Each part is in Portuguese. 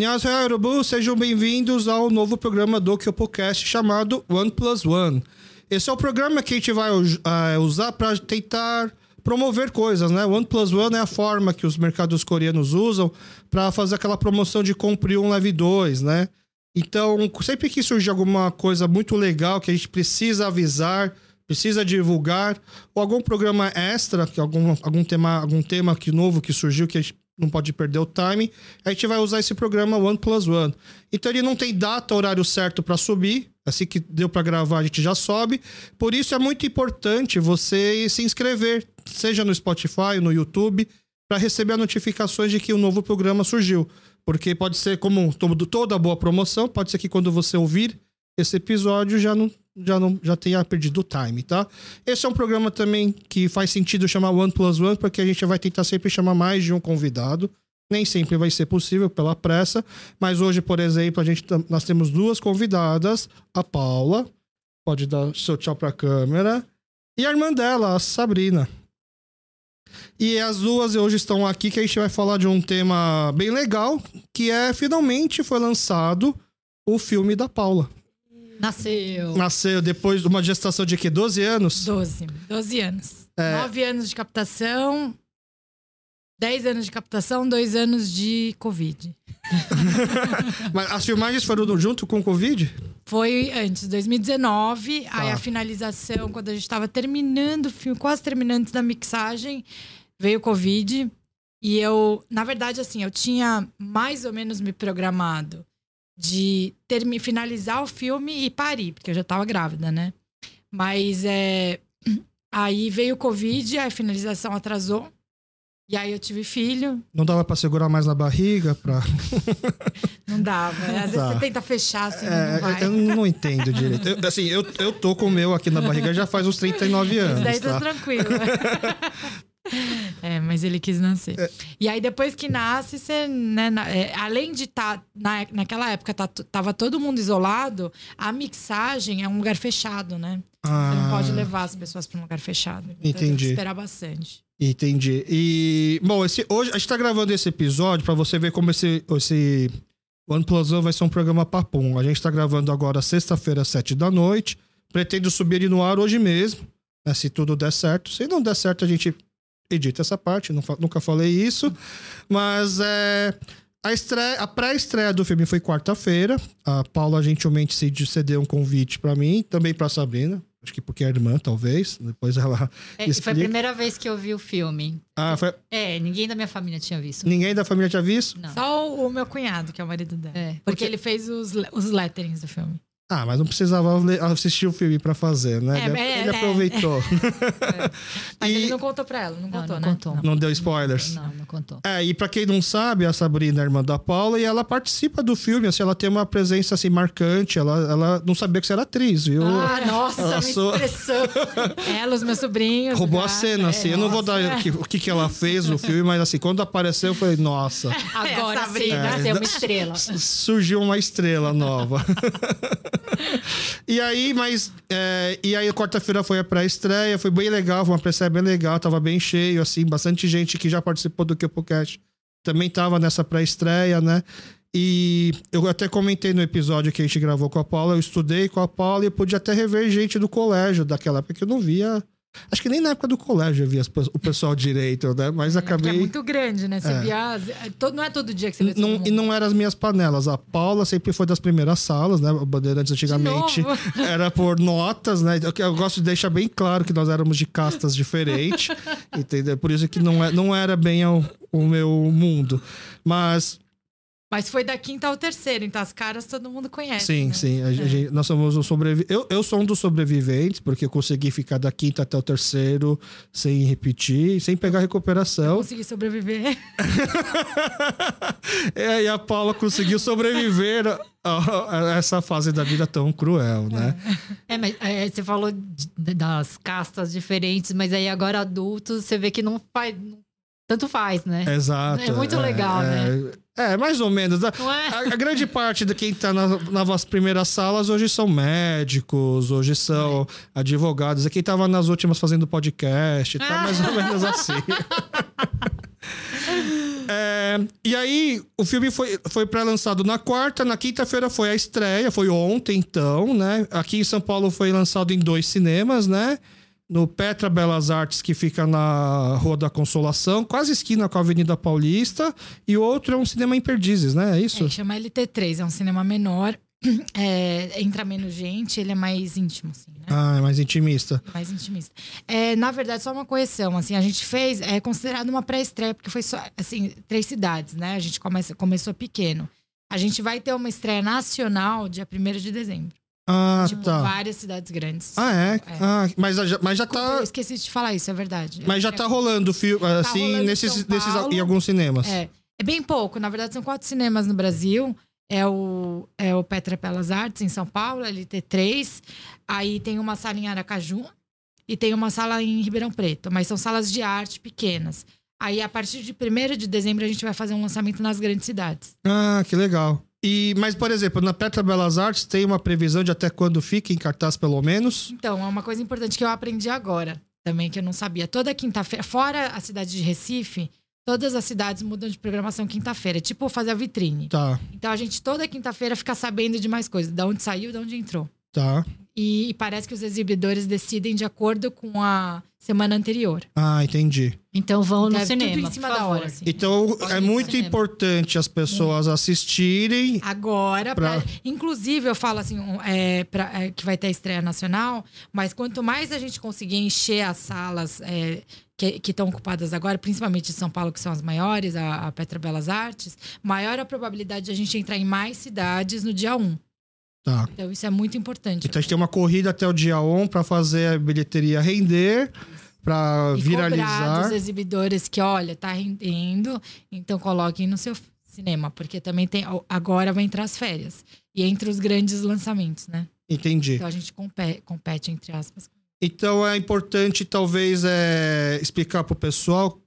Annyeonghaseyo, Yorubu, sejam bem-vindos ao novo programa do KyopoCast chamado One Plus One. Esse é o programa que a gente vai uh, usar para tentar promover coisas, né? One Plus One é a forma que os mercados coreanos usam para fazer aquela promoção de compre um, leve dois, né? Então, sempre que surge alguma coisa muito legal que a gente precisa avisar, precisa divulgar, ou algum programa extra, que algum, algum, tema, algum tema que novo que surgiu que a gente não pode perder o time, a gente vai usar esse programa One Plus One. Então ele não tem data, horário certo para subir, assim que deu para gravar a gente já sobe. Por isso é muito importante você se inscrever, seja no Spotify, no YouTube, para receber as notificações de que o um novo programa surgiu. Porque pode ser como toda boa promoção, pode ser que quando você ouvir esse episódio já não, já não já tenha perdido o time, tá? Esse é um programa também que faz sentido chamar One Plus One, porque a gente vai tentar sempre chamar mais de um convidado. Nem sempre vai ser possível pela pressa, mas hoje, por exemplo, a gente nós temos duas convidadas, a Paula, pode dar seu tchau para a câmera, e a irmã dela, a Sabrina. E as duas hoje estão aqui que a gente vai falar de um tema bem legal, que é finalmente foi lançado o filme da Paula. Nasceu. Nasceu depois de uma gestação de quê? 12 anos? 12. 12 anos. É... 9 anos de captação, 10 anos de captação, 2 anos de Covid. Mas as filmagens foram junto com o Covid? Foi antes, 2019. Tá. Aí a finalização, quando a gente estava terminando o filme, quase terminando da mixagem, veio o Covid. E eu, na verdade, assim, eu tinha mais ou menos me programado de ter, finalizar o filme e parir, porque eu já tava grávida, né? Mas é, aí veio o Covid, a finalização atrasou. E aí eu tive filho. Não dava para segurar mais na barriga? Pra... não dava. Às tá. vezes você tenta fechar, assim, é, não. Eu não entendo direito. Eu, assim, eu, eu tô com o meu aqui na barriga já faz uns 39 anos. Isso daí tá, tá tranquilo. É, mas ele quis nascer. É. E aí, depois que nasce, você, né, é, além de estar. Tá, na, naquela época, tá, tava todo mundo isolado, a mixagem é um lugar fechado, né? Ah. Você não pode levar as pessoas para um lugar fechado. Então Entendi. Tem que esperar bastante. Entendi. E, bom, esse, hoje a gente tá gravando esse episódio para você ver como esse, esse One Plus One vai ser um programa papum. A gente tá gravando agora sexta-feira, sete da noite. Pretendo subir ele no ar hoje mesmo, né, se tudo der certo. Se não der certo, a gente edita essa parte, nunca falei isso. Mas é, a, estreia, a pré-estreia do filme foi quarta-feira. A Paula gentilmente cedeu um convite para mim, também para Sabrina. Acho que porque é irmã, talvez. Depois ela. É, foi a primeira vez que eu vi o filme. Ah, foi. É, ninguém da minha família tinha visto. Ninguém da família tinha visto? Não. Só o meu cunhado, que é o marido dela. É. Porque, porque ele fez os, os letterings do filme. Ah, mas não precisava assistir o filme para fazer, né? É, ele, é, ele é. aproveitou. É. Mas e... ele não contou pra ela, não, não contou, não né? Contou. Não, não deu spoilers. Não, não contou. É, e pra quem não sabe, a Sabrina é irmã da Paula e ela participa do filme, assim, ela tem uma presença, assim, marcante. Ela, ela não sabia que você era atriz, viu? Ah, nossa, ela sou... expressão. ela, os meus sobrinhos. Roubou a cena, assim. É, eu não vou dar o que, que ela fez no filme, mas, assim, quando apareceu, eu falei, nossa. Agora, Sabrina, é, é uma estrela. Surgiu uma estrela nova. E aí, mas. É, e aí, quarta-feira foi a pré-estreia, foi bem legal, foi uma pré-estreia bem legal, tava bem cheio, assim, bastante gente que já participou do KeoPodcast também tava nessa pré-estreia, né? E eu até comentei no episódio que a gente gravou com a Paula, eu estudei com a Paula e eu pude até rever gente do colégio daquela época que eu não via Acho que nem na época do colégio eu via o pessoal direito, né? Mas é, acabei. É muito grande, né? Você é. via. É, não é todo dia que você vê não, E não eram as minhas panelas. A Paula sempre foi das primeiras salas, né? Bandeirantes antigamente era por notas, né? Eu, eu, gosto de deixar bem claro que nós éramos de castas diferentes, entendeu? Por isso que não, é, não era bem o, o meu mundo. Mas mas foi da quinta ao terceiro, então as caras todo mundo conhece. Sim, né? sim. A, é. gente, nós somos um sobrevivente. Eu, eu sou um dos sobreviventes, porque eu consegui ficar da quinta até o terceiro sem repetir, sem pegar recuperação. Eu consegui sobreviver. é, e a Paula conseguiu sobreviver a, a essa fase da vida tão cruel, né? É, mas é, você falou de, das castas diferentes, mas aí agora adultos, você vê que não faz. Tanto faz, né? Exato. É muito é, legal, é, né? É, mais ou menos. A, é? a, grande parte de quem está na, nas primeiras salas hoje são médicos, hoje são é. advogados. E quem estava nas últimas fazendo podcast, tá mais ou menos assim. É, e aí, o filme foi, foi pré-lançado na quarta, na quinta-feira foi a estreia, foi ontem então, né? Aqui em São Paulo foi lançado em dois cinemas, né? No Petra Belas Artes, que fica na Rua da Consolação, quase esquina com a Avenida Paulista, e o outro é um cinema em Perdizes, né? É isso? É, chama LT3, é um cinema menor. É, entra menos gente, ele é mais íntimo, assim, né? Ah, é mais intimista. Mais intimista. É, na verdade, só uma correção, assim, a gente fez, é considerado uma pré-estreia, porque foi só, assim, três cidades, né? A gente começa, começou pequeno. A gente vai ter uma estreia nacional dia 1 de dezembro. Ah, tipo, tá. várias cidades grandes. Ah, é? Ah, mas, já- mas já Eu tá. esqueci de te falar isso, é verdade. Mas já tá rolando filme, assim, rolando em nesses, nesses, em alguns cinemas. É, é bem pouco. Na verdade, são quatro cinemas no Brasil. É o, é o Petra Pelas Artes, em São Paulo, LT3. Aí tem uma sala em Aracaju e tem uma sala em Ribeirão Preto. Mas são salas de arte pequenas. Aí, a partir de 1 de dezembro, a gente vai fazer um lançamento nas grandes cidades. Ah, que legal. E, mas, por exemplo, na Petra Belas Artes tem uma previsão de até quando fica em cartaz, pelo menos? Então, é uma coisa importante que eu aprendi agora, também, que eu não sabia. Toda quinta-feira, fora a cidade de Recife, todas as cidades mudam de programação quinta-feira. É tipo fazer a vitrine. Tá, Então, a gente toda quinta-feira fica sabendo de mais coisas. Da onde saiu, da onde entrou. tá. E, e parece que os exibidores decidem de acordo com a semana anterior. Ah, entendi. Então vão no É cinema, tudo em cima da hora, assim. Então, Pode é muito importante as pessoas assistirem. Agora, Pra- pra- inclusive, eu falo assim, é, pra- é, que vai ter a estreia nacional, mas quanto mais a gente conseguir encher as salas é, que estão ocupadas agora, principalmente de São Paulo, que são as maiores, a, a Petra Belas Artes, maior a probabilidade de a gente entrar em mais cidades no dia 1. Tá. Então, isso é muito importante. Então, a gente tem uma corrida até o dia 1 para fazer a bilheteria render, para e viralizar. dos exibidores que, olha, tá rendendo, então coloquem no seu cinema, porque também tem. Agora vai entrar as férias. E entre os grandes lançamentos, né? Entendi. Então a gente compete, compete entre aspas. Então é importante, talvez, é, explicar pro pessoal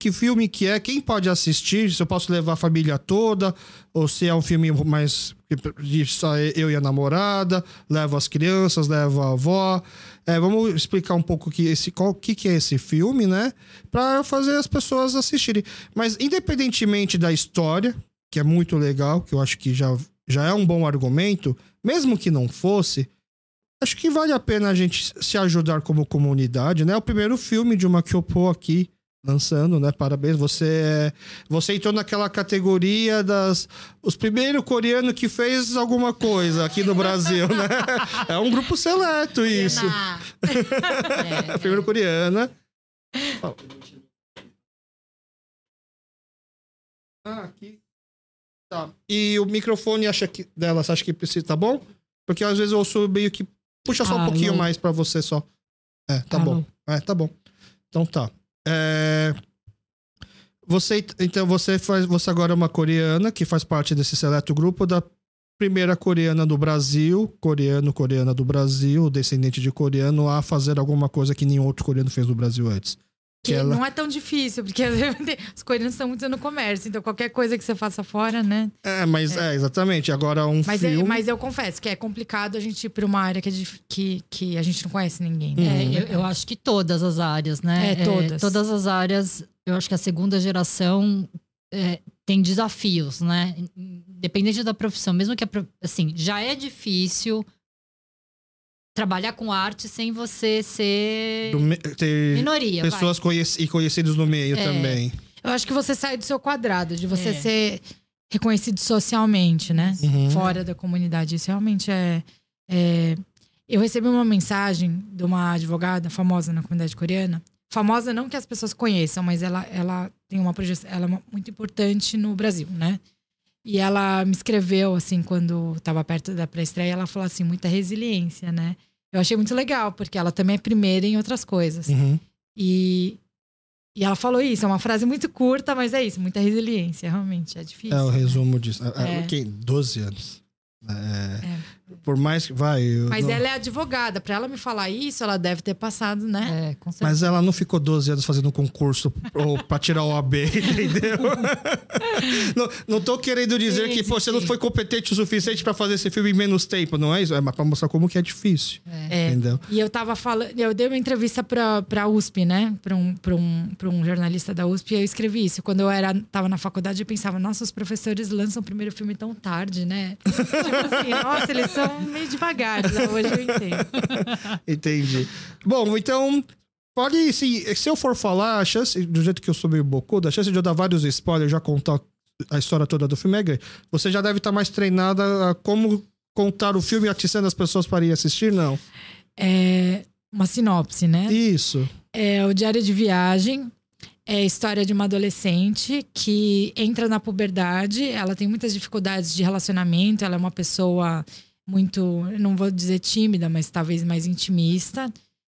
que filme que é, quem pode assistir, se eu posso levar a família toda, ou se é um filme mais de só eu e a namorada, levo as crianças, levo a avó. É, vamos explicar um pouco que esse, qual que, que é esse filme, né? Pra fazer as pessoas assistirem. Mas independentemente da história, que é muito legal, que eu acho que já, já é um bom argumento, mesmo que não fosse, Acho que vale a pena a gente se ajudar como comunidade, né? É o primeiro filme de uma Kyopo aqui lançando, né? Parabéns. Você é- você entrou naquela categoria das os primeiros coreanos que fez alguma coisa aqui no Brasil, né? É um grupo seleto isso. É, A primeira coreana. Ah, aqui. Tá. E o microfone acha que dela, você acha que precisa, tá bom? Porque às vezes eu ouço meio que puxa só um Alô? pouquinho mais pra você só. É, tá Alô? bom. É, tá bom. Então tá. É... Você então você faz você agora é uma coreana que faz parte desse seleto grupo da primeira coreana do Brasil, coreano, coreana do Brasil, descendente de coreano, a fazer alguma coisa que nenhum outro coreano fez no Brasil antes. Que ela- não é tão difícil, porque os coreanos estão muito no comércio, então qualquer coisa que você faça fora, né? É, mas é, exatamente. Agora um Mas, é- filme. mas eu confesso que é complicado a gente ir pra uma área que, é dif- que, que a gente não conhece ninguém. Uhum. né? É, eu, eu acho que todas as áreas, né? É, todas. todas as áreas, eu acho que a segunda geração é, tem desafios, né? Independente da profissão, mesmo que a, assim, já é difícil trabalhar com arte sem você ser me- ter minoria. pessoas conheci- e conhecidos no meio É. também. Eu acho que você sai do seu quadrado, de você É. ser reconhecido socialmente, né? Uhum. Fora da comunidade. Isso realmente é, é- Eu recebi uma mensagem de uma advogada famosa na comunidade coreana. Famosa não que as pessoas conheçam, mas ela, ela tem uma projeção. Ela é muito importante no Brasil, né? E ela me escreveu, assim, quando estava perto da pré-estreia, ela falou assim: muita resiliência, né? Eu achei muito legal, porque ela também é primeira em outras coisas. Uhum. E, e ela falou isso, é uma frase muito curta, mas é isso, muita resiliência, realmente, é difícil. É o né? resumo disso. É. É. Ok, 12 anos. É, Por mais que vai. eu Mas não- ela é advogada. Pra ela me falar isso, ela deve ter passado, né? É, com certeza. Mas ela não ficou 12 anos fazendo um concurso ou pra tirar o AB, entendeu? não, não tô querendo dizer Sim, que pô, sim, você não foi competente o suficiente pra fazer esse filme em menos tempo, não é isso? É mas pra mostrar como que é difícil. É. Entendeu? E eu tava falando, eu dei uma entrevista pra, pra USP, né? Pra um, pra, um, pra um jornalista da USP, e eu escrevi isso. Quando eu era, tava na faculdade, eu pensava, nossa, os professores lançam o primeiro filme tão tarde, né? tipo assim, nossa, eles são meio devagar, né? hoje eu entendo. Entendi. Bom, então. Pode, se, se eu for falar, a chance, do jeito que eu sou meio bocudo, a chance de eu dar vários spoilers, já contar a história toda do filme é grande. Você já deve estar mais treinada a como contar o filme atiçando as pessoas para ir assistir? Não. É uma sinopse, né? Isso. É o Diário de Viagem. É a história de uma adolescente que entra na puberdade. Ela tem muitas dificuldades de relacionamento. Ela é uma pessoa muito, não vou dizer tímida, mas talvez mais intimista.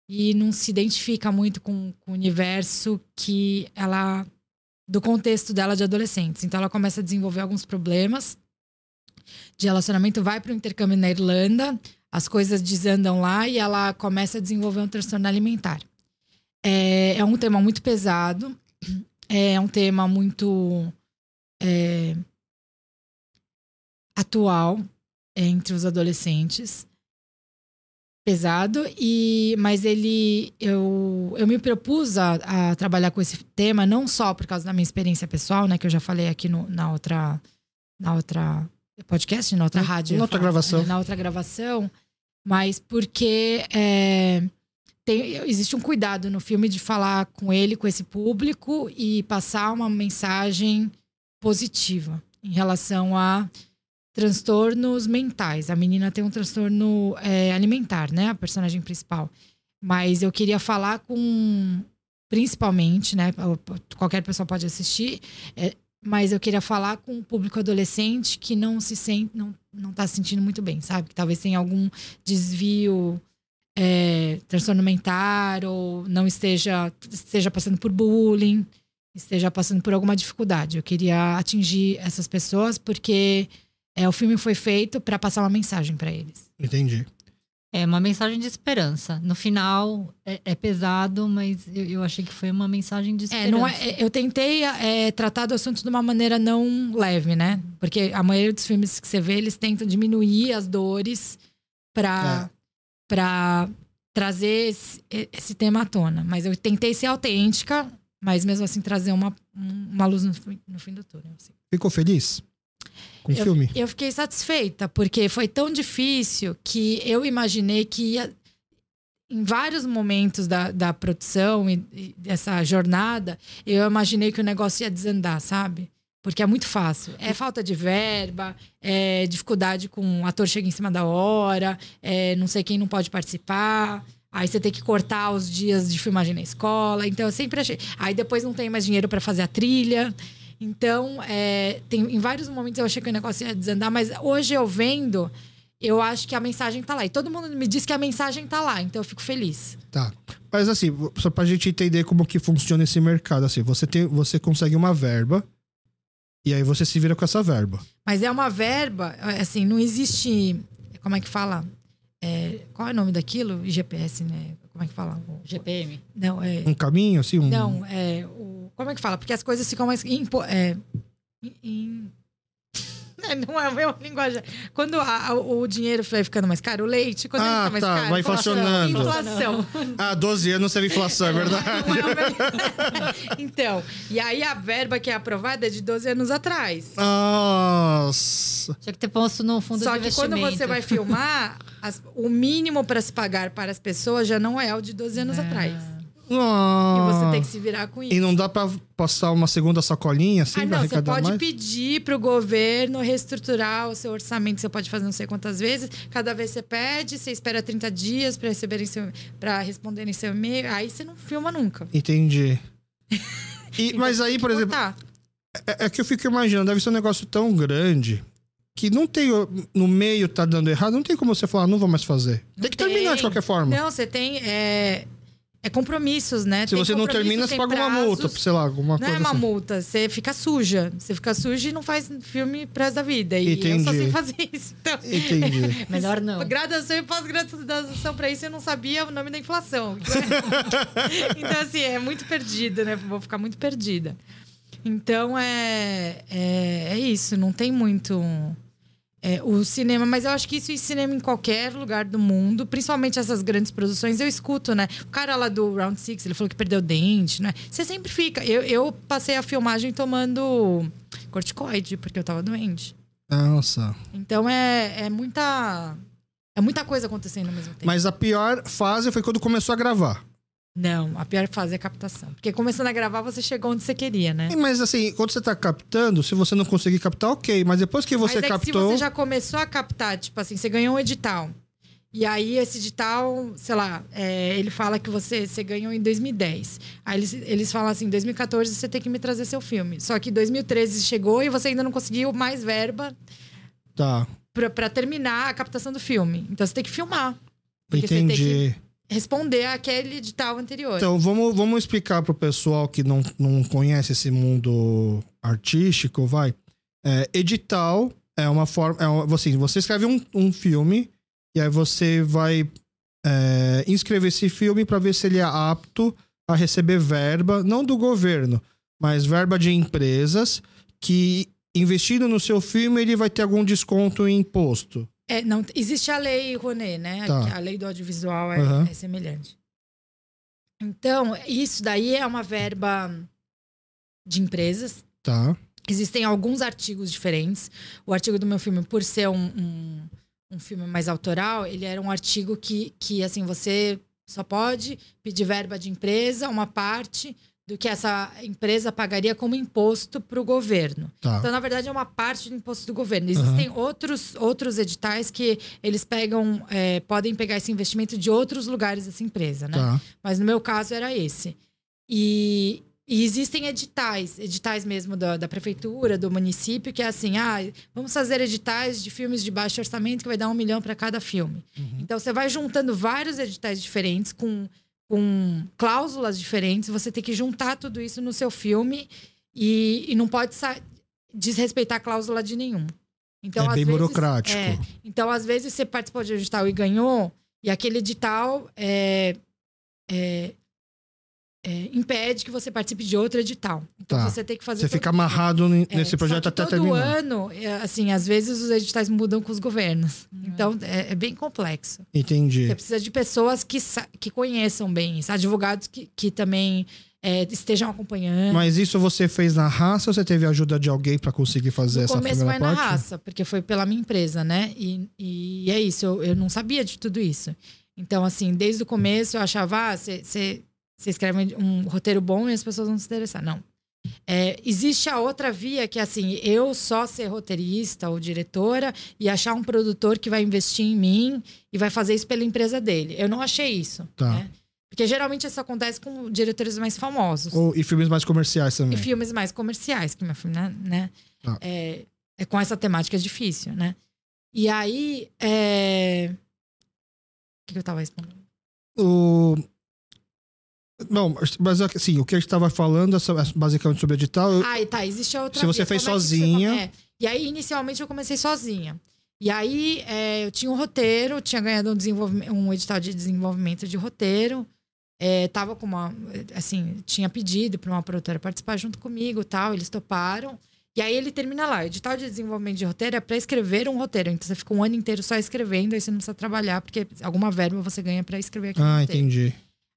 E não se identifica muito com, com o universo que ela. do contexto dela de adolescentes. Então ela começa a desenvolver alguns problemas de relacionamento, vai para o intercâmbio na Irlanda, as coisas desandam lá e ela começa a desenvolver um transtorno alimentar. É, é um tema muito pesado, é um tema muito é, atual entre os adolescentes. Pesado, e mas ele. Eu, eu me propus a, a trabalhar com esse tema, não só por causa da minha experiência pessoal, né, que eu já falei aqui no, na outra. Na outra podcast, na outra Na- rádio. na outra falo, gravação. Na outra gravação, mas porque é, tem, existe um cuidado no filme de falar com ele, com esse público e passar uma mensagem positiva em relação a transtornos mentais. A menina tem um transtorno é, alimentar, né? A personagem principal. Mas eu queria falar com, principalmente, né? Qualquer pessoa pode assistir. é, mas eu queria falar com o público adolescente que não se sente, não, não tá se sentindo muito bem, sabe? Que talvez tenha algum desvio, é, transtorno mental, ou não esteja, esteja passando por bullying, esteja passando por alguma dificuldade. Eu queria atingir essas pessoas porque é, o filme foi feito para passar uma mensagem para eles. Entendi. É uma mensagem de esperança. No final é, é pesado, mas eu, eu achei que foi uma mensagem de esperança. É, não é, eu tentei é, tratar do assunto de uma maneira não leve, né? Porque a maioria dos filmes que você vê, eles tentam diminuir as dores para para trazer esse, esse tema à tona. Mas eu tentei ser autêntica, mas mesmo assim trazer uma, uma luz no, fim- no fim do túnel. assim. Ficou feliz com o filme? Eu fiquei satisfeita, porque foi tão difícil que eu imaginei que ia. Em vários momentos da, da produção e, e dessa jornada, eu imaginei que o negócio ia desandar, sabe? Porque é muito fácil. É falta de verba, é dificuldade com o ator chega em cima da hora, é não sei quem não pode participar. Aí você tem que cortar os dias de filmagem na escola. Então eu sempre achei. Aí depois não tem mais dinheiro para fazer a trilha. Então, é, tem, em vários momentos eu achei que o negócio ia desandar, mas hoje eu vendo, eu acho que a mensagem tá lá. E todo mundo me diz que a mensagem tá lá, então eu fico feliz. Tá. Mas assim, só pra gente entender como que funciona esse mercado, assim, você tem, você consegue uma verba e aí você se vira com essa verba. Mas é uma verba, assim, não existe. Como é que fala? É, qual é o nome daquilo? IGPS, né? Como é que fala? O- GPM. Não, é. Um caminho, assim, um... Não, é. O, como é que fala? Porque as coisas ficam mais. Impo, é, em- É, não é a mesma linguagem. Quando a- a- o dinheiro vai ficando mais caro, o leite, quando ele Ah, fica mais tá, caro. vai inflação. inflacionando. Inflação. Ah, 12 anos teve inflação, é verdade. Não é o mesmo- então, e aí a verba que é aprovada é de 12 anos atrás. Nossa. Tinha que ter posto no fundo Só de que quando você vai filmar, as- o mínimo para se pagar para as pessoas já não é o de 12 anos atrás. E você tem que se virar com isso. E não dá pra passar uma segunda sacolinha, assim, Ah, não, você pode mais? pedir pro governo reestruturar o seu orçamento, você pode fazer não sei quantas vezes. Cada vez você pede, você espera 30 dias para receberem seu para responderem seu e-mail, aí você não filma nunca. Entendi. E, mas aí, por exemplo, Tá. é, é que eu fico imaginando, deve ser um negócio tão grande que não tem. No meio tá dando errado, não tem como você falar, não vou mais fazer. Tem que terminar tem. de qualquer forma. Não, você tem. É, é compromissos, né? Se Tem você não termina, você paga uma multa, prazos. sei lá, alguma Não coisa é uma assim. multa, você fica suja. Você fica suja e não faz filme pro resto da vida. E eu só Entendi. sei fazer isso. Então, Entendi. Melhor não. Graduação e pós-graduação pra isso eu não sabia o nome da inflação. então, assim, é muito perdida, né? Vou ficar muito perdida. Então, é, é, é isso. Não tem muito... é, o cinema, mas eu acho que isso em cinema em qualquer lugar do mundo, principalmente essas grandes produções, eu escuto, né? O cara lá do Round Six, ele falou que perdeu dente, né? Você sempre fica. Eu, eu passei a filmagem tomando corticoide, porque eu tava doente. Nossa. Então é, é muita. É muita coisa acontecendo ao mesmo tempo. Mas a pior fase foi quando começou a gravar. Não, a pior fase é a captação. Porque começando a gravar, você chegou onde você queria, né? E, Mas assim, quando você tá captando, se você não conseguir captar, ok. Mas depois que você Mas é que se captou. você já começou a captar, tipo assim, você ganhou um edital. E aí, esse edital, sei lá, é, ele fala que você, você ganhou em 2010. Aí eles, eles falam assim: em 2014 você tem que me trazer seu filme. Só que 2013 chegou e você ainda não conseguiu mais verba Tá, pra, pra terminar a captação do filme. Então você tem que filmar. Entendi. Responder àquele edital anterior. Então, vamos, vamos explicar pro pessoal que não, não conhece esse mundo artístico, vai. É, edital é uma forma. É assim, você escreve um, um filme e aí você vai é, inscrever esse filme para ver se ele é apto a receber verba, não do governo, mas verba de empresas que investindo no seu filme ele vai ter algum desconto em imposto. É, não, existe a lei Rouanet, né? Tá. A lei do audiovisual é, Aham. é semelhante. Então, isso daí é uma verba de empresas. Tá? Existem alguns artigos diferentes. O artigo do meu filme, por ser um, um, um filme mais autoral, ele era um artigo que, que, assim, você só pode pedir verba de empresa, uma parte do que essa empresa pagaria como imposto para o governo. Tá. Então, na verdade, é uma parte do imposto do governo. Existem outros, outros editais que eles pegam, é, podem pegar esse investimento de outros lugares dessa empresa, né? Tá. Mas no meu caso era esse. E, e existem editais, editais mesmo da, da prefeitura, do município, que é assim: ah, vamos fazer editais de filmes de baixo orçamento que vai dar um milhão para cada filme. Então você vai juntando vários editais diferentes com, com cláusulas diferentes, você tem que juntar tudo isso no seu filme e, e não pode desrespeitar a cláusula de nenhum. Então, É bem vezes- burocrático. é, então, às vezes, você participou de um edital e ganhou, e aquele edital é, é, é, impede que você participe de outro edital. Então, Tá. você tem que fazer. Você todo- fica amarrado é, nesse só projeto que até todo terminar. ano, é, assim, às vezes os editais mudam com os governos. Então, é, é bem complexo. Entendi. Você precisa de pessoas que, que conheçam bem isso, advogados que, que também é, estejam acompanhando. Mas isso você fez na raça ou você teve ajuda de alguém pra conseguir fazer No essa começo primeira foi na parte? raça, porque foi pela minha empresa, né? E, e é isso, eu, eu não sabia de tudo isso. Então, assim, desde o começo eu achava, ah, você você escreve um roteiro bom e as pessoas vão se interessar. Não. É, existe a outra via que é assim, eu só ser roteirista ou diretora e achar um produtor que vai investir em mim e vai fazer isso pela empresa dele. Eu não achei isso. Tá. né? Porque geralmente isso acontece com diretores mais famosos. Ou, e filmes mais comerciais também. E filmes mais comerciais, que meu filme, né? Tá. É, é com essa temática difícil, né? E aí. É... O que eu tava respondendo? O... Não, mas assim, o que a gente tava falando, essa- basicamente sobre edital, eu- Ah, tá, existe a outra. Se você via. fez Como é você sozinha- come- é. E aí, inicialmente, eu comecei sozinha. E aí, é, eu tinha um roteiro, tinha ganhado um, desenvolvimento, um edital de desenvolvimento de roteiro. É, tava com uma. Assim, tinha pedido para uma produtora participar junto comigo e tal, eles toparam. E aí ele termina lá. O edital de desenvolvimento de roteiro é para escrever um roteiro. Então você fica um ano inteiro só escrevendo, aí você não precisa trabalhar, porque alguma verba você ganha para escrever aquele Ah, entendi.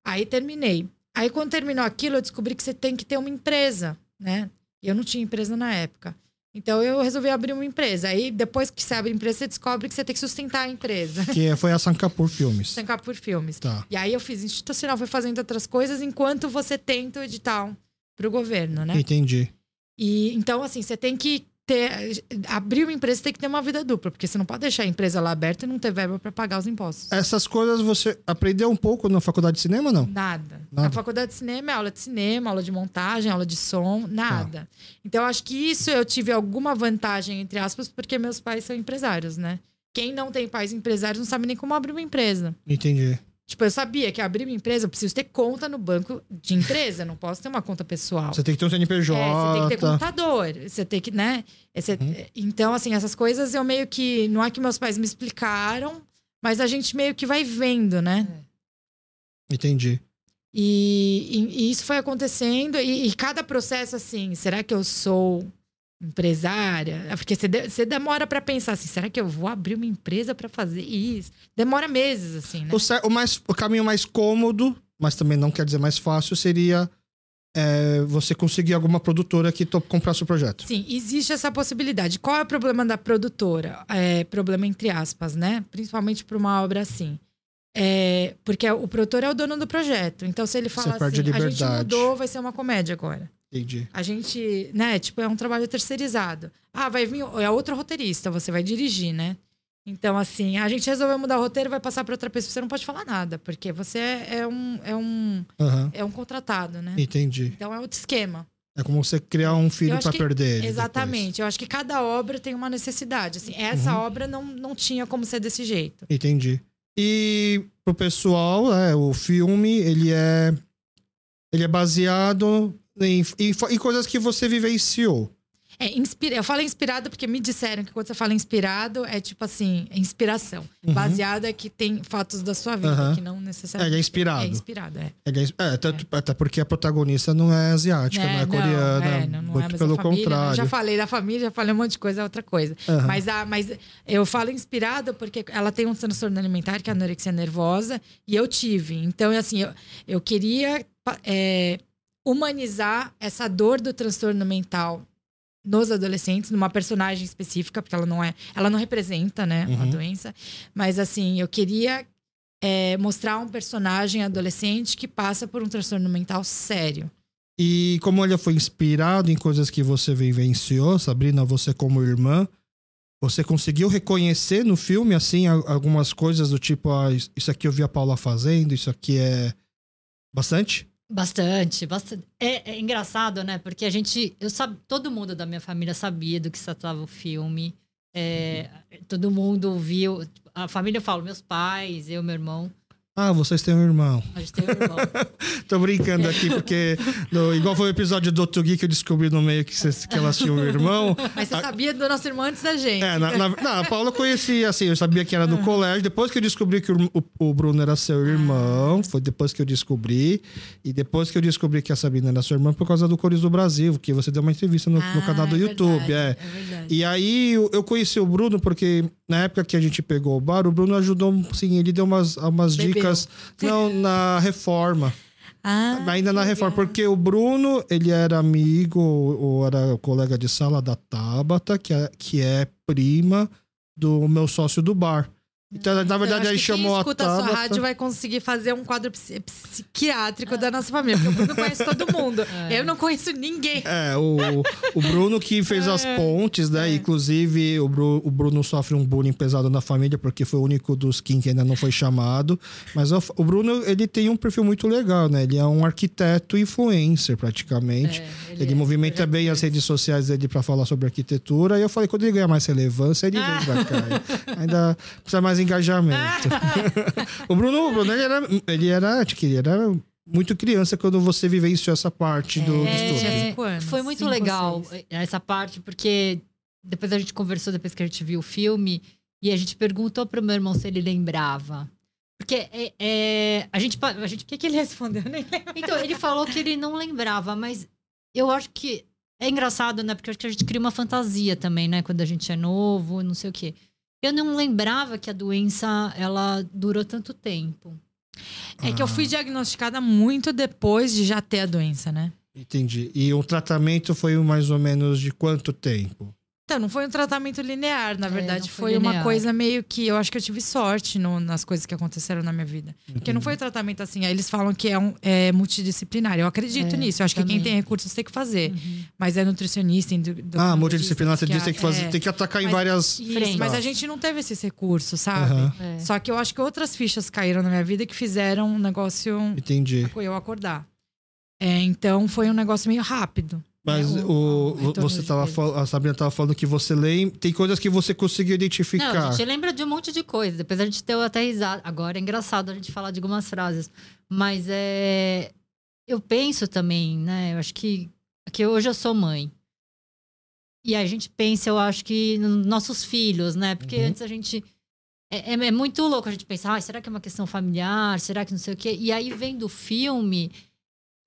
Aí terminei. Aí quando terminou aquilo, eu descobri que você tem que ter uma empresa, né? E eu não tinha empresa na época. Então eu resolvi abrir uma empresa. Aí depois que você abre a empresa, você descobre que você tem que sustentar a empresa. Que foi a Sankapur Filmes. Por filmes. Tá. E aí eu fiz institucional, fui fazendo outras coisas enquanto você tenta o edital pro governo, né? Entendi. E então, assim, você tem que ter. Abrir uma empresa tem que ter uma vida dupla, porque você não pode deixar a empresa lá aberta e não ter verba para pagar os impostos. Essas coisas você aprendeu um pouco na faculdade de cinema, não? Nada. Nada? Na faculdade de cinema é aula de cinema, aula de montagem, aula de som, nada. Então, acho que isso eu tive alguma vantagem, entre aspas, porque meus pais são empresários, né? Quem não tem pais empresários não sabe nem como abrir uma empresa. Entendi. Tipo, eu sabia que abrir uma empresa, eu preciso ter conta no banco de empresa, não posso ter uma conta pessoal. Você tem que ter um CNPJ. É, você tem que ter contador, você tem que, né? Você- Uhum. Então, assim, essas coisas eu meio que. Não é que meus pais me explicaram, mas a gente meio que vai vendo, né? Entendi. E, e- e isso foi acontecendo, e, e cada processo, assim, será que eu sou empresária? Porque você, de- você demora pra pensar assim, será que eu vou abrir uma empresa pra fazer isso? Demora meses, assim, né? O, o mais, o caminho mais cômodo, mas também não quer dizer mais fácil, seria é, você conseguir alguma produtora que comprar seu projeto. Sim, existe essa possibilidade. Qual é o problema da produtora? É, problema entre aspas, né? Principalmente para uma obra assim. É, porque o produtor é o dono do projeto. Então, se ele fala assim, a a gente mudou, vai ser uma comédia agora. Entendi. A gente, né, tipo, é um trabalho terceirizado. Ah, vai vir, é outro roteirista, você vai dirigir, né? Então, assim, a gente resolveu mudar o roteiro, vai passar para outra pessoa, você não pode falar nada, porque você é um, é um, Aham. é um contratado, né? Entendi. Então é outro esquema. É como você criar um filho que- perder ele. Exatamente. Eu acho que cada obra tem uma necessidade. Assim, essa Uhum. obra não, não tinha como ser desse jeito. depois. Entendi. E pro pessoal, é, o filme, ele é. Ele é baseado em, em, fa- em coisas que você vivenciou. É, inspira... Eu falo inspirado porque me disseram que quando você fala inspirado, é tipo assim, é inspiração. Uhum. Baseado é que tem fatos da sua vida, Aham. que não necessariamente. É, é inspirado. É inspirado, é. Ele é- é, tanto- até porque a protagonista não é asiática, não é coreana. é, não, não é muito pelo família, né? contrário. Já falei da família, já falei um monte de coisa, é outra coisa. Aham. Mas, a, mas eu falo inspirada porque ela tem um transtorno alimentar, que é a anorexia nervosa, e eu tive. Então, assim, eu, eu queria é, humanizar essa dor do transtorno mental nos adolescentes, numa personagem específica, porque ela não é, ela não representa, né, a Uhum. doença. Mas assim, eu queria é, mostrar um personagem adolescente que passa por um transtorno mental sério. E como ele foi inspirado em coisas que você vivenciou, Sabrina, você como irmã, você conseguiu reconhecer no filme, assim, a- algumas coisas do tipo, ah, isso aqui eu vi a Paula fazendo, isso aqui é bastante? Bastante, bastante. É, é engraçado, né? Porque a gente. Eu sab... Todo mundo da minha família sabia do que se tratava o filme. É, todo mundo viu. A família eu falo, meus pais, eu, meu irmão. Ah, vocês têm um irmão. A gente tem um irmão. Tô brincando aqui, porque no- igual foi o episódio do Otugi que eu descobri no meio que, vocês- que elas tinham um irmão. Mas você sabia do nosso irmão antes da gente. É, na, na, não, a Paula eu conhecia, assim, eu sabia que era do colégio. Depois que eu descobri que o, o- o Bruno era seu irmão, foi depois que eu descobri. E depois que eu descobri que a Sabrina era sua irmã por causa do Cores do Brasil, que você deu uma entrevista no, no Ah, canal do é YouTube. verdade, é. é verdade. E aí eu, eu conheci o Bruno porque na época que a gente pegou o bar, o Bruno ajudou, sim, ele deu umas, umas Bebeu. dicas não, na reforma. Ah, Ainda na reforma, legal. porque o Bruno, ele era amigo ou era colega de sala da Tabata, que é, que é prima do meu sócio do bar. Então, na Então, verdade, acho aí que chamou quem a escuta a sua Tabata. rádio vai conseguir fazer um quadro psi- psiquiátrico da nossa família. Porque o Bruno conhece todo mundo. Eu não conheço ninguém. É, o, o Bruno que fez as pontes, né? Inclusive, o, Bru- o Bruno sofre um bullying pesado na família, porque foi o único dos Kim que ainda não foi chamado. Mas o, o Bruno, ele tem um perfil muito legal, né? Ele é um arquiteto influencer, praticamente. É, Ele, é. movimenta bem as redes sociais dele para falar sobre arquitetura. E eu falei, quando ele ganhar mais relevância, ele vem pra cá. Ainda precisa mais engajamento. o Bruno, o Bruno ele, era, ele era, acho que ele era muito criança quando você vivenciou essa parte do, do É, tinha cinco anos, Foi muito cinco legal seis. essa parte, porque depois a gente conversou, depois que a gente viu o filme, e a gente perguntou pro meu irmão se ele lembrava. Porque é, é, a gente. pa- A gente O que, que ele respondeu? Nem lembro. então, ele falou que ele não lembrava, mas eu acho que é engraçado, né? Porque acho que a gente cria uma fantasia também, né? Quando a gente é novo, não sei o quê. Eu não lembrava que a doença, ela durou tanto tempo. É que eu fui diagnosticada muito depois de já ter a doença, né? Entendi. E o tratamento foi mais ou menos de quanto tempo? Então, não foi um tratamento linear, na É, verdade. não foi foi uma coisa meio que. Eu acho que eu tive sorte no- nas coisas que aconteceram na minha vida. Porque não foi um tratamento assim. Aí eles falam que é, um, é multidisciplinar. Eu acredito É, nisso. Eu acho que quem também. tem recursos tem que fazer. Mas é nutricionista, Ah, multidisciplinar, você diz que tem que fazer, é. tem que atacar em Mas- várias. Isso, frentes. mas a gente não teve esses recursos, sabe? É. Só que eu acho que outras fichas caíram na minha vida que fizeram um negócio entendi. eu acordar. É, então foi um negócio meio rápido. Mas É, o, o- o você tava fal- a Sabrina tava falando que você lembra. Tem coisas que você conseguiu identificar. Não, a gente lembra de um monte de coisa. Depois a gente deu até risada. Agora é engraçado a gente falar de algumas frases. Mas é. Eu penso também, né? Eu acho que. que hoje eu sou mãe. E a gente pensa, eu acho que nos nossos filhos, né? Porque Uhum. antes a gente. É, é- é muito louco a gente pensar, ah, será que é uma questão familiar? Será que não sei o quê? E aí, vendo o filme,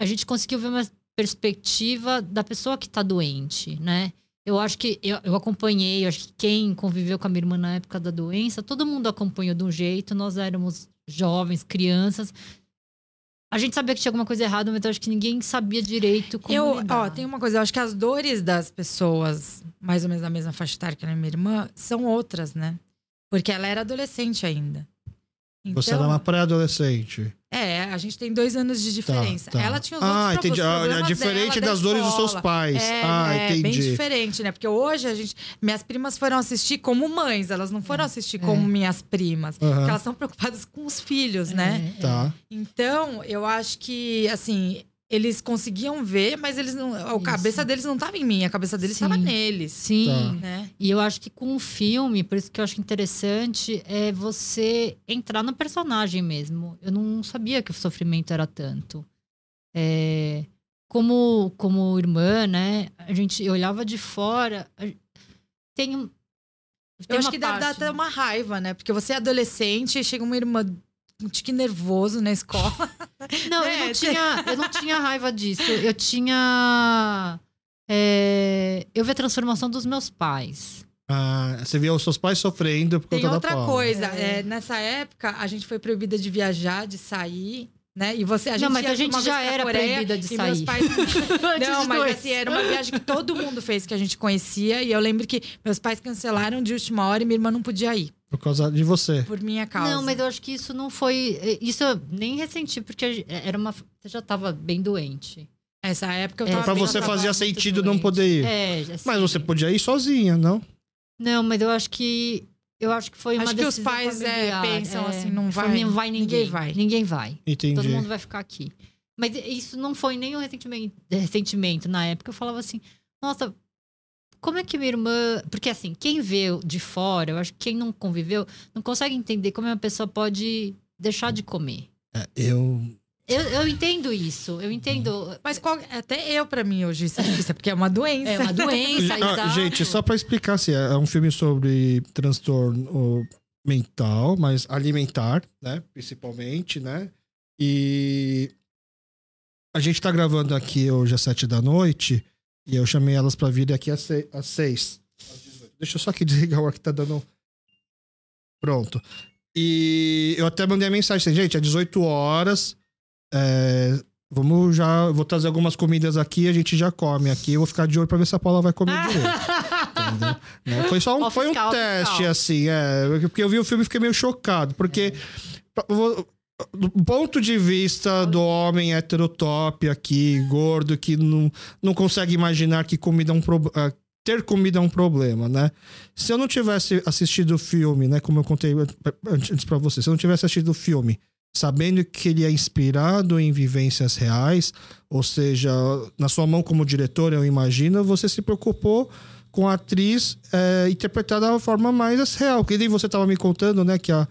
a gente conseguiu ver uma perspectiva da pessoa que tá doente, né? Eu acho que eu, eu acompanhei, eu acho que quem conviveu com a minha irmã na época da doença, todo mundo acompanhou de um jeito, nós éramos jovens, crianças. A gente sabia que tinha alguma coisa errada, mas eu acho que ninguém sabia direito como Eu, lidar. ó, tem uma coisa, eu acho que as dores das pessoas, mais ou menos da mesma faixa etária que a minha irmã, são outras, né? Porque ela era adolescente ainda. Então, Você era uma pré-adolescente. É, a gente tem dois anos de diferença. tá. Ela tinha os Ah, outros entendi. os Ah, problemas é diferente dela, da das dores dos seus pais. É, ah, é bem entendi. diferente, né? Porque hoje a gente. Minhas primas foram assistir como mães, elas não foram assistir como minhas primas. Aham. Porque elas são preocupadas com os filhos, né? É, Tá. Então, eu acho que, assim, eles conseguiam ver, mas eles não. A Isso. cabeça deles não estava em mim, a cabeça deles estava neles. Sim. Tá. Né? E eu acho que com o filme, por isso que eu acho interessante, é você entrar no personagem mesmo. Eu não sabia que o sofrimento era tanto. É, como, como irmã, né? A gente olhava de fora. Tem, um- Eu tem acho que deve dar parte- até uma raiva, né? Porque você é adolescente e chega uma irmã um tique nervoso na escola. Não, eu É, não tinha, eu não tinha raiva disso. Eu tinha. é, eu vi a transformação dos meus pais. Ah, você via os seus pais sofrendo por Tem conta da outra Paula. coisa, É. é, nessa época a gente foi proibida de viajar, de sair, né? E você, a gente Não, mas a gente já era Coreia, proibida de meus sair. pais Não, mas dois. assim, era uma viagem que todo mundo fez que a gente conhecia e eu lembro que meus pais cancelaram de última hora e minha irmã não podia ir Por causa de você. por minha causa. Não, mas eu acho que isso não foi. eh, Isso eu nem ressenti, porque era uma. Você já tava bem doente. essa época eu É, tava Pra bem- você fazia sentido não doente. poder ir. É, assim, Mas você podia ir sozinha, não? Não, mas eu acho que. Eu acho que foi uma Acho que os pais, é, pensam assim, não vai- não vai ninguém. ninguém vai. Ninguém vai. Entendi. Todo mundo vai ficar aqui. Mas isso não foi nenhum ressentimento, ressentimento na época. Eu falava assim, nossa, como é que minha irmã. Porque assim, quem vê de fora, eu acho que quem não conviveu, não consegue entender como uma pessoa pode deixar de comer. É, eu. Eu, eu entendo isso, eu entendo. Mas qual- até eu, pra mim, hoje, isso é difícil, porque é uma doença. É uma doença, Ah, exato. gente, só pra explicar, assim, é um filme sobre transtorno mental, mas alimentar, né? Principalmente, né? E a gente tá gravando aqui hoje às sete da noite e eu chamei elas pra vir aqui às se- às seis. Deixa eu só aqui desligar o ar que tá dando. Pronto. E eu até mandei a mensagem assim, gente, é 18 horas. É, vamos já. Vou trazer algumas comidas aqui, a gente já come aqui. Eu vou ficar de olho pra ver se a Paula vai comer direito. Né? Foi só um, foi um fiscal, teste, fiscal. assim, é. Porque eu vi o filme e fiquei meio chocado. Porque. eu vou- Do ponto de vista do homem heterotop aqui, gordo, que não, não consegue imaginar que comida é um problema. Ter comida é um problema, né? Se eu não tivesse assistido o filme, né? Como eu contei antes pra você, se eu não tivesse assistido o filme, sabendo que ele é inspirado em vivências reais, ou seja, na sua mão como diretor, eu imagino, você se preocupou com a atriz é, interpretada da forma mais real. Que nem você estava me contando, né? Que a,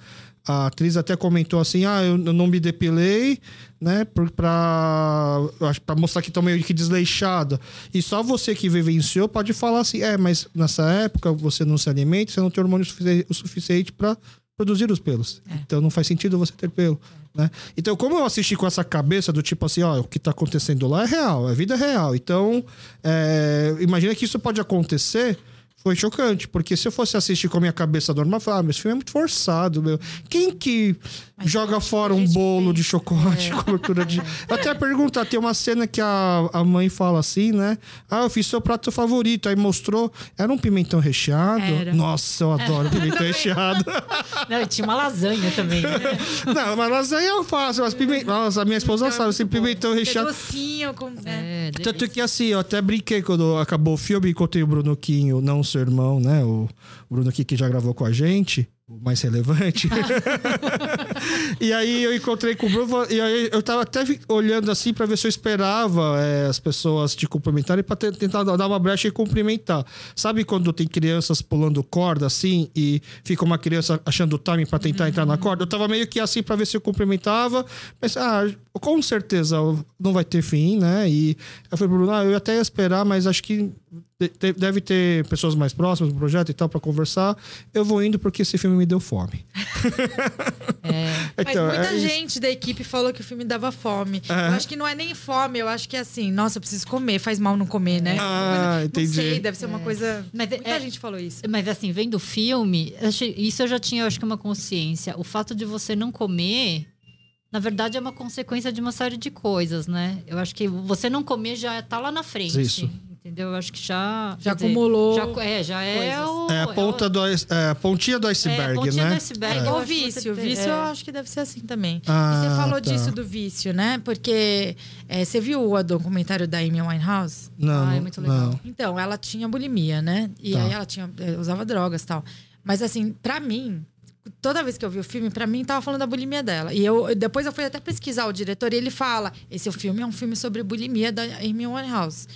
a atriz até comentou assim: ah, eu, não me depilei, né? Pra, pra mostrar que tô meio que desleixado. E só você que vivenciou pode falar assim: é, mas nessa época você não se alimenta, você não tem hormônio o suficiente para produzir os pelos. Então não faz sentido você ter pelo. Né? Então, como eu assisti com essa cabeça do tipo assim, ó, o que tá acontecendo lá é real, é vida real. Então, é, imagina que isso pode acontecer. Foi chocante, porque se eu fosse assistir com a minha cabeça normal, eu falava, ah, mas esse filme é muito forçado, meu. Quem que joga fora um bolo de chocolate com cobertura de. Eu até perguntar, tem uma cena que a, a mãe fala assim, né? Ah, eu fiz seu prato favorito. Aí mostrou, era um pimentão recheado. Era. Nossa, eu adoro pimentão recheado. Não, e tinha uma lasanha também. né? Não, mas lasanha eu faço. Mas pime... Nossa, a minha esposa sabe, esse pimentão é recheado. docinho. Com? É, Tanto que assim, eu até brinquei quando acabou o filme, encontrei o Bruno Quinho, não o seu irmão, né? O Bruno aqui que já gravou com a gente. o mais relevante. e aí eu encontrei com o Bruno e aí eu tava até olhando assim para ver se eu esperava é, as pessoas te cumprimentarem para tentar dar uma brecha e cumprimentar. Sabe quando tem crianças pulando corda assim e fica uma criança achando o timing para tentar uhum. entrar na corda? Eu tava meio que assim para ver se eu cumprimentava, mas ah, com certeza não vai ter fim, né? E eu falei, Bruno, ah, eu até ia esperar, mas acho que deve ter pessoas mais próximas do projeto e tal para conversar. Eu vou indo porque esse filme me deu fome. É. então, Mas muita é gente da equipe falou que o filme dava fome. É. Eu acho que não é nem fome, eu acho que é assim, nossa, eu preciso comer, faz mal não comer, né? Ah, coisa, entendi. Não sei, deve ser uma é. coisa. Mas, muita é, gente falou isso. Mas assim, vendo o filme, isso eu já tinha, eu acho que uma consciência. O fato de você não comer na verdade, é uma consequência de uma série de coisas, né? Eu acho que você não comer já tá lá na frente. Isso entendeu? Eu acho que já. Já acumulou. já, é, já é o. É a ponta é o, do é, pontinha do iceberg, é, pontinha né? Do iceberg, é. o vício. O vício eu acho que deve ser assim também. Ah, e você falou tá. disso do vício, né? Porque é, você viu o documentário da Amy Winehouse? Não. Ah, é muito legal. Não. Então, ela tinha bulimia, né? E tá. aí ela tinha, é, usava drogas e tal. Mas assim, para mim, toda vez que eu vi o filme, para mim tava falando da bulimia dela. E eu depois eu fui até pesquisar o diretor e ele fala: esse filme é um filme sobre bulimia da Amy Winehouse.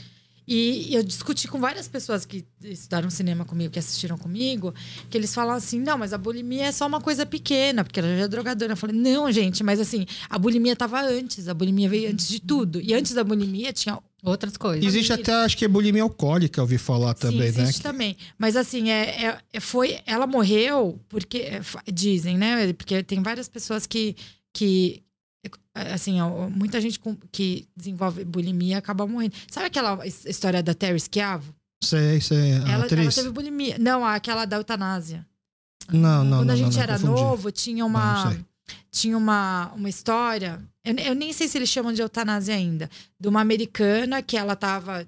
E eu discuti com várias pessoas que estudaram cinema comigo, que assistiram comigo, que eles falam assim: não, mas a bulimia é só uma coisa pequena, porque ela já é drogadora. Eu falei: não, gente, mas assim, a bulimia estava antes, a bulimia veio antes de tudo. E antes da bulimia tinha outras coisas. Existe até, acho que é bulimia alcoólica, eu ouvi falar também, Sim, né? Existe também. Mas assim, é, é, é, foi, ela morreu porque, é, dizem, né? Porque tem várias pessoas que, que assim, muita gente que desenvolve bulimia acaba morrendo. Sabe aquela história da Terry Schiavo? Sei, sei. Ela, ela, teve bulimia. Não, aquela da eutanásia. Não, não, Quando não, a gente não, era novo, tinha uma. Não, tinha uma, uma história. Eu, eu, nem sei se eles chamam de eutanásia ainda. De uma americana que ela estava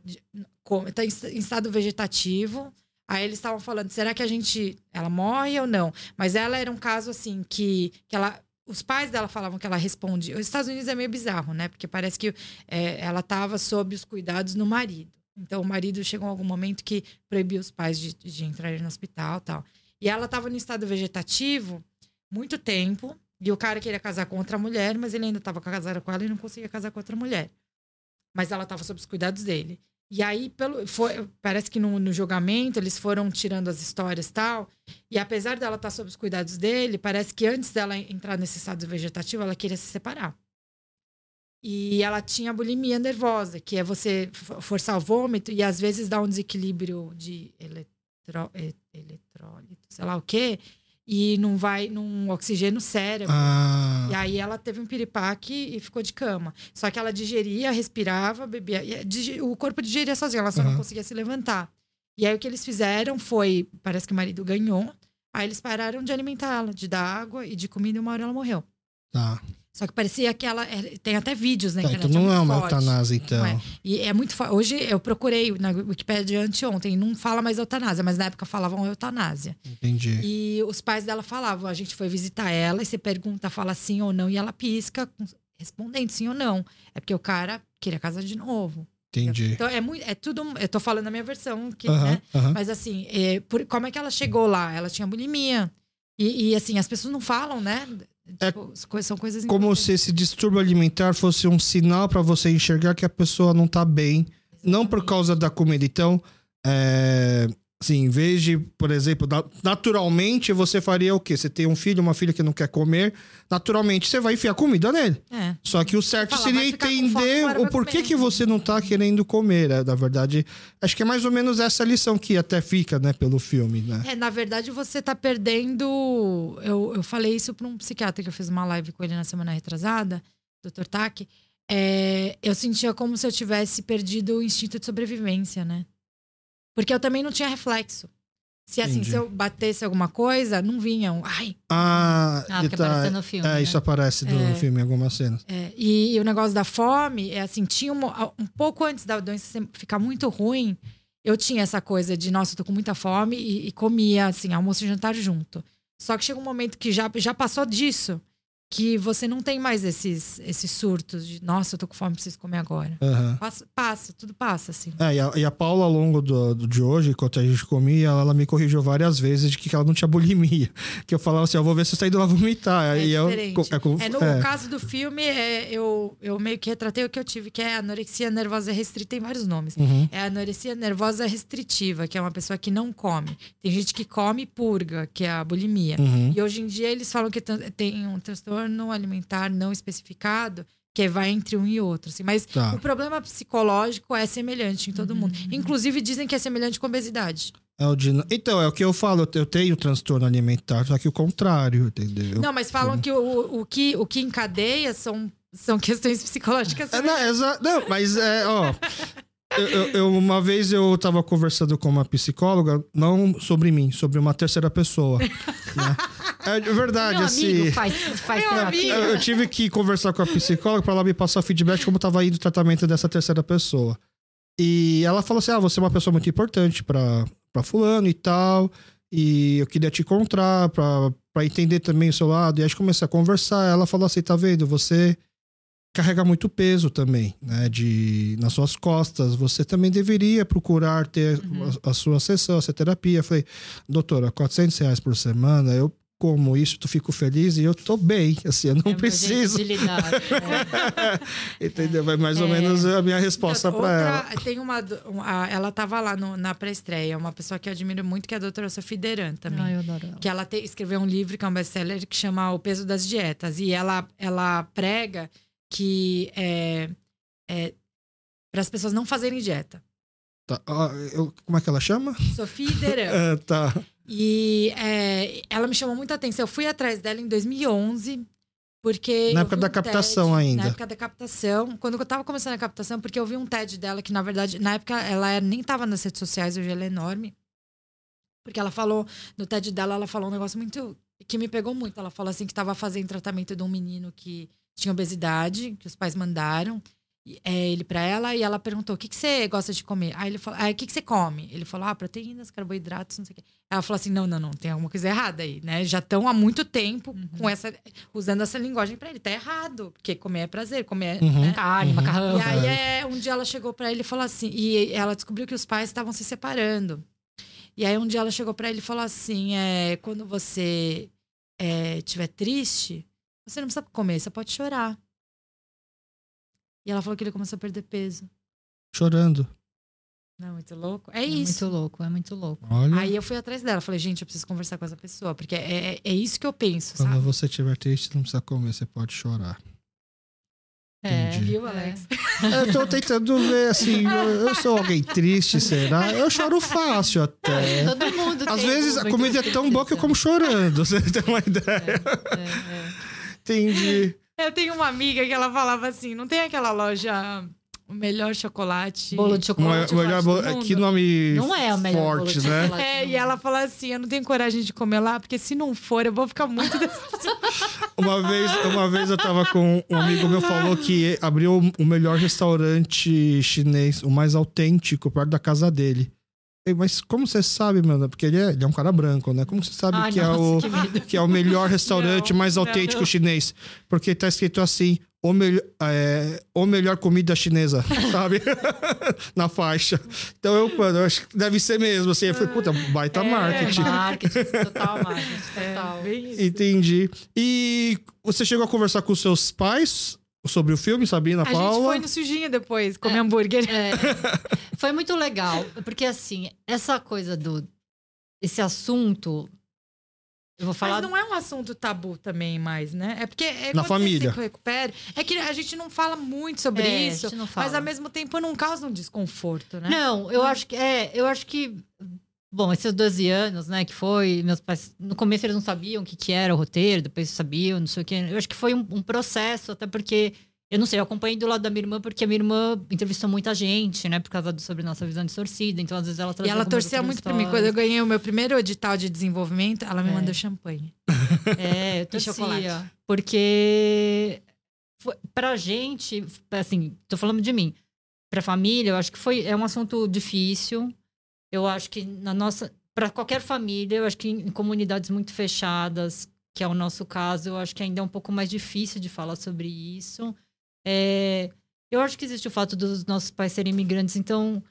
tá em estado vegetativo. Aí eles estavam falando, será que a gente. Ela morre ou não? Mas ela era um caso assim que, que ela os pais dela falavam que ela responde. Os Estados Unidos é meio bizarro, né? Porque parece que é, ela estava sob os cuidados do marido. Então, o marido chegou a algum momento que proibiu os pais de, de entrarem no hospital tal. E ela estava no estado vegetativo muito tempo. E o cara queria casar com outra mulher, mas ele ainda estava casado com ela e não conseguia casar com outra mulher. Mas ela estava sob os cuidados dele. E aí, pelo, foi, parece que no, no, julgamento eles foram tirando as histórias e tal. E apesar dela estar sob os cuidados dele, parece que antes dela entrar nesse estado vegetativo, ela queria se separar. E ela tinha bulimia nervosa, que é você forçar o vômito e às vezes dá um desequilíbrio de eletró, eletrólito, sei lá o quê, e não vai num oxigênio no cérebro. Ah. E aí ela teve um piripaque e ficou de cama. Só que ela digeria, respirava, bebia. o corpo digeria sozinho, ela só uhum. não conseguia se levantar. E aí o que eles fizeram foi, parece que o marido ganhou. Aí eles pararam de alimentá-la, de dar água e de comida, e uma hora ela morreu. Tá. Só que parecia que ela. É, tem até vídeos na tá. Então não é, é uma eutanásia, então. É. E é muito forte. Hoje eu procurei na Wikipedia anteontem, não fala mais eutanásia, mas na época falavam eutanásia. Entendi. E os pais dela falavam: a gente foi visitar ela e você pergunta, fala sim ou não, e ela pisca, respondendo sim ou não. É porque o cara queria casar de novo. Entendi. Então é muito, é tudo. Eu tô falando a minha versão, que, né? Mas assim, é, por, como é que ela chegou lá? Ela tinha bulimia. E, e, assim, as pessoas não falam, né? É tipo, são coisas como se esse distúrbio alimentar fosse um sinal para você enxergar que a pessoa não tá bem, Exatamente. não por causa da comida. Então, é, assim, em vez de, por exemplo, naturalmente você faria o quê? Você tem um filho, uma filha que não quer comer, naturalmente você vai enfiar comida nele. É. Só que o certo Fala, seria entender o porquê que você não tá querendo comer. Né? Na verdade, acho que é mais ou menos essa lição que até fica, né, pelo filme, né? É, na verdade, você tá perdendo. Eu, eu falei isso para um psiquiatra que eu fiz uma live com ele na semana retrasada, Dr. Tak. É, eu sentia como se eu tivesse perdido o instinto de sobrevivência, né? Porque eu também não tinha reflexo. Se assim, Entendi. se eu batesse alguma coisa, não vinham. Ai. Ah, ah porque tá, aparece no filme. É, né? isso aparece no é, filme em algumas cenas. É, e, e, o negócio da fome é assim, tinha um, um pouco antes da doença ficar muito ruim, eu tinha essa coisa de, nossa, eu tô com muita fome e, e comia, assim, almoço e jantar junto. Só que chega um momento que já, já passou disso. Que você não tem mais esses, esses surtos de nossa, eu tô com fome, preciso comer agora. Aham. Passa, passa, tudo passa, assim. É, e a, e a Paula, ao longo do, do- de hoje, enquanto a gente comia, ela, ela me corrigiu várias vezes de que ela não tinha bulimia. Que eu falava assim, eu vou ver se você tá indo lá vomitar. É e eu, é, É, no é. caso do filme, é, eu, eu meio que retratei o que eu tive, que é anorexia nervosa restrita, tem vários nomes. Uhum. É anorexia nervosa restritiva, que é uma pessoa que não come. Tem gente que come e purga, que é a bulimia. Uhum. E hoje em dia eles falam que tem um transtorno alimentar não especificado, que vai entre um e outro. Assim. Mas Tá. o problema psicológico é semelhante em todo mundo. Inclusive, dizem que é semelhante com obesidade. É o de- Então, é o que eu falo, eu tenho transtorno alimentar, só que o contrário, entendeu? Não, mas falam que o, o, que o que encadeia são, são questões psicológicas. É, não, exa- não, mas é, ó. eu- eu- eu- uma vez eu tava conversando com uma psicóloga, não sobre mim, sobre uma terceira pessoa. né? É de verdade, Meu assim. amigo faz, faz terapia. Eu, eu tive que conversar com a psicóloga para ela me passar feedback de como estava indo o tratamento dessa terceira pessoa. E ela falou assim: ah, você é uma pessoa muito importante para fulano e tal. E eu queria te encontrar para entender também o seu lado. E aí a gente começou a conversar. Ela falou assim: tá vendo? Você carrega muito peso também, né? De, nas suas costas. Você também deveria procurar ter a, a sua sessão, a sua terapia. Eu falei, doutora, 400 reais por semana, eu como isso, tu fico feliz e eu tô bem. Assim, eu não É preciso. lidar. É. Entendeu? Vai mais ou É. menos a minha resposta para ela. Tem uma, do- uma- ela tava lá no- na pré-estreia, uma pessoa que eu admiro muito, que é a doutora Sofia Deran também. Ai, eu adoro ela. que ela te- escreveu um livro que é um best-seller que chama O Peso das Dietas. E ela, ela prega que é, é para as pessoas não fazerem dieta. Tá, ó, eu- como é que ela chama? Sofia Deran. É, tá. E é, ela me chamou muita atenção. Eu fui atrás dela em 2011, porque. Na época vi da um captação TED, ainda. Na época da captação. Quando eu tava começando a captação, porque eu vi um TED dela que, na verdade, na época ela era- nem tava nas redes sociais, hoje ela é enorme. Porque ela falou, no TED dela, ela falou um negócio muito. que me pegou muito. Ela falou assim que tava fazendo tratamento de um menino que tinha obesidade, que os pais mandaram. É, ele para ela e ela perguntou: o que, que você gosta de comer? Aí ele falou: ah, o que, que você come? Ele falou: ah, proteínas, carboidratos, não sei o quê. Ela falou assim: não, não, não, tem alguma coisa errada aí, né? Já estão há muito tempo com essa, usando essa linguagem para ele. Tá errado, porque comer é prazer, comer. Uhum. Né? Carne, macarrão. E aí é, um dia ela chegou para ele e falou assim, e ela descobriu que os pais estavam se separando. E aí um dia ela chegou para ele e falou assim, é, quando você é, estiver triste, você não precisa comer, você pode chorar. E ela falou que ele começou a perder peso. Chorando. Não, muito louco. É É isso. muito louco, é muito louco. Olha. Aí eu fui atrás dela, falei, gente, eu preciso conversar com essa pessoa, porque é, é, é isso que eu penso, Quando sabe? você estiver triste, não precisa comer, você pode chorar. É, Entendi. Viu, Alex? Eu tô tentando ver, assim, eu, eu sou alguém triste, será? Eu choro fácil até. Todo mundo Às tem vezes a comida é tão boa que eu como chorando, você tem uma ideia. É, é. Entendi. Eu tenho uma amiga que ela falava assim, não tem aquela loja, o melhor chocolate... Bolo de chocolate. melhor, do mundo. que nome Não é o melhor bolo forte, de né? É, e ela fala assim: eu não tenho coragem de comer lá, porque se não for, eu vou ficar muito decepcionada. Uma vez, uma vez eu tava com um amigo meu falou que abriu o melhor restaurante chinês, o mais autêntico, perto da casa dele. Mas como você sabe, mano? Porque ele é, ele é um cara branco, né? Como você sabe Ai, que, é nossa, o, que que é o melhor restaurante Não, mais autêntico não. chinês? Porque tá escrito assim: o, melhor é, o melhor comida chinesa, sabe? Na faixa. Então eu, mano, eu acho que deve ser mesmo. Assim, eu falei, puta, baita É, marketing. Marketing, total marketing, total. isso. Entendi. E você chegou a conversar com seus pais sobre o filme, Sabina, A gente Paula? foi no sujinho depois, comer hambúrguer. É, foi muito legal, porque assim, essa coisa do. Esse assunto. Eu vou falar. Mas não é um assunto tabu também mais, né? É porque é Na família. você se recupera. É que a gente não fala muito sobre É, a isso, gente não mas ao mesmo tempo não causa um desconforto, né? Não, eu acho que. É, eu acho que. Bom, esses 12 anos, né, que foi. Meus pais. No começo eles não sabiam o que, que era o roteiro, depois sabiam, não sei o quê. Eu acho que foi um, um processo, até porque. Eu não sei, eu acompanhei do lado da minha irmã, porque a minha irmã entrevistou muita gente, né, por causa do sobre nossa visão distorcida. Então, às vezes, ela E trazia ela algumas torcia muito pra mim. histórias. Quando eu ganhei o meu primeiro edital de desenvolvimento, ela me É. mandou champanhe. É, eu E torcia. chocolate. Porque foi, pra gente, assim, tô falando de mim. Pra família, eu acho que foi é um assunto difícil. Eu acho que na nossa, Pra qualquer família, eu acho que em comunidades muito fechadas, que é o nosso caso, eu acho que ainda é um pouco mais difícil de falar sobre isso. É, eu acho que existe o fato dos nossos pais serem imigrantes, então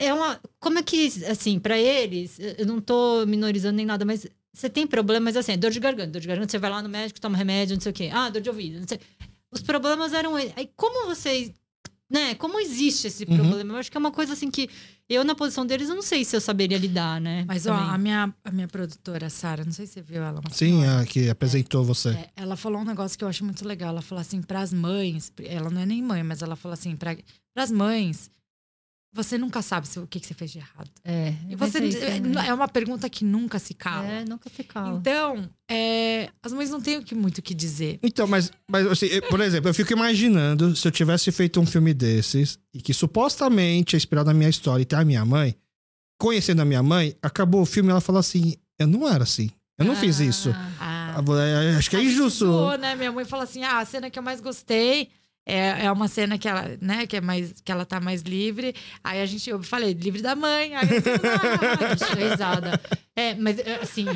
é uma. Como é que, assim, para eles, eu não tô minorizando nem nada, mas você tem problemas assim, dor de garganta, dor de garganta, você vai lá no médico, toma remédio, não sei o quê. Ah, dor de ouvido, não sei. Os problemas eram. Aí, como vocês. Né? Como existe esse Uhum. problema? Eu acho que é uma coisa assim que eu, na posição deles, eu não sei se eu saberia lidar, né? Mas, ó, a minha, a minha produtora, Sara, não sei se você viu ela. uma Sim, a que apresentou você. É, ela falou um negócio que eu acho muito legal. Ela falou assim, para as mães, ela não é nem mãe, mas ela falou assim, para as mães, você nunca sabe se- o que, que você fez de errado. É, E vai você isso, né? é uma pergunta que nunca se cala. É, nunca se cala. Então, é, as mães não têm muito o que dizer. Então, mas, mas assim, eu- por exemplo, eu fico imaginando se eu tivesse feito um filme desses e que supostamente é inspirado na minha história e tem a minha mãe, conhecendo a minha mãe, acabou o filme e ela fala assim: eu não era assim. Eu não fiz isso. Ah, Ah, Ah, Acho que é injusto. zoou, né? Minha mãe falou assim: ah, a cena que eu mais gostei. É, é uma cena que ela, né, que é mais que ela tá mais livre. Aí a gente, eu falei, livre da mãe. Aí eu, ah, Deixa risada. É, mas assim,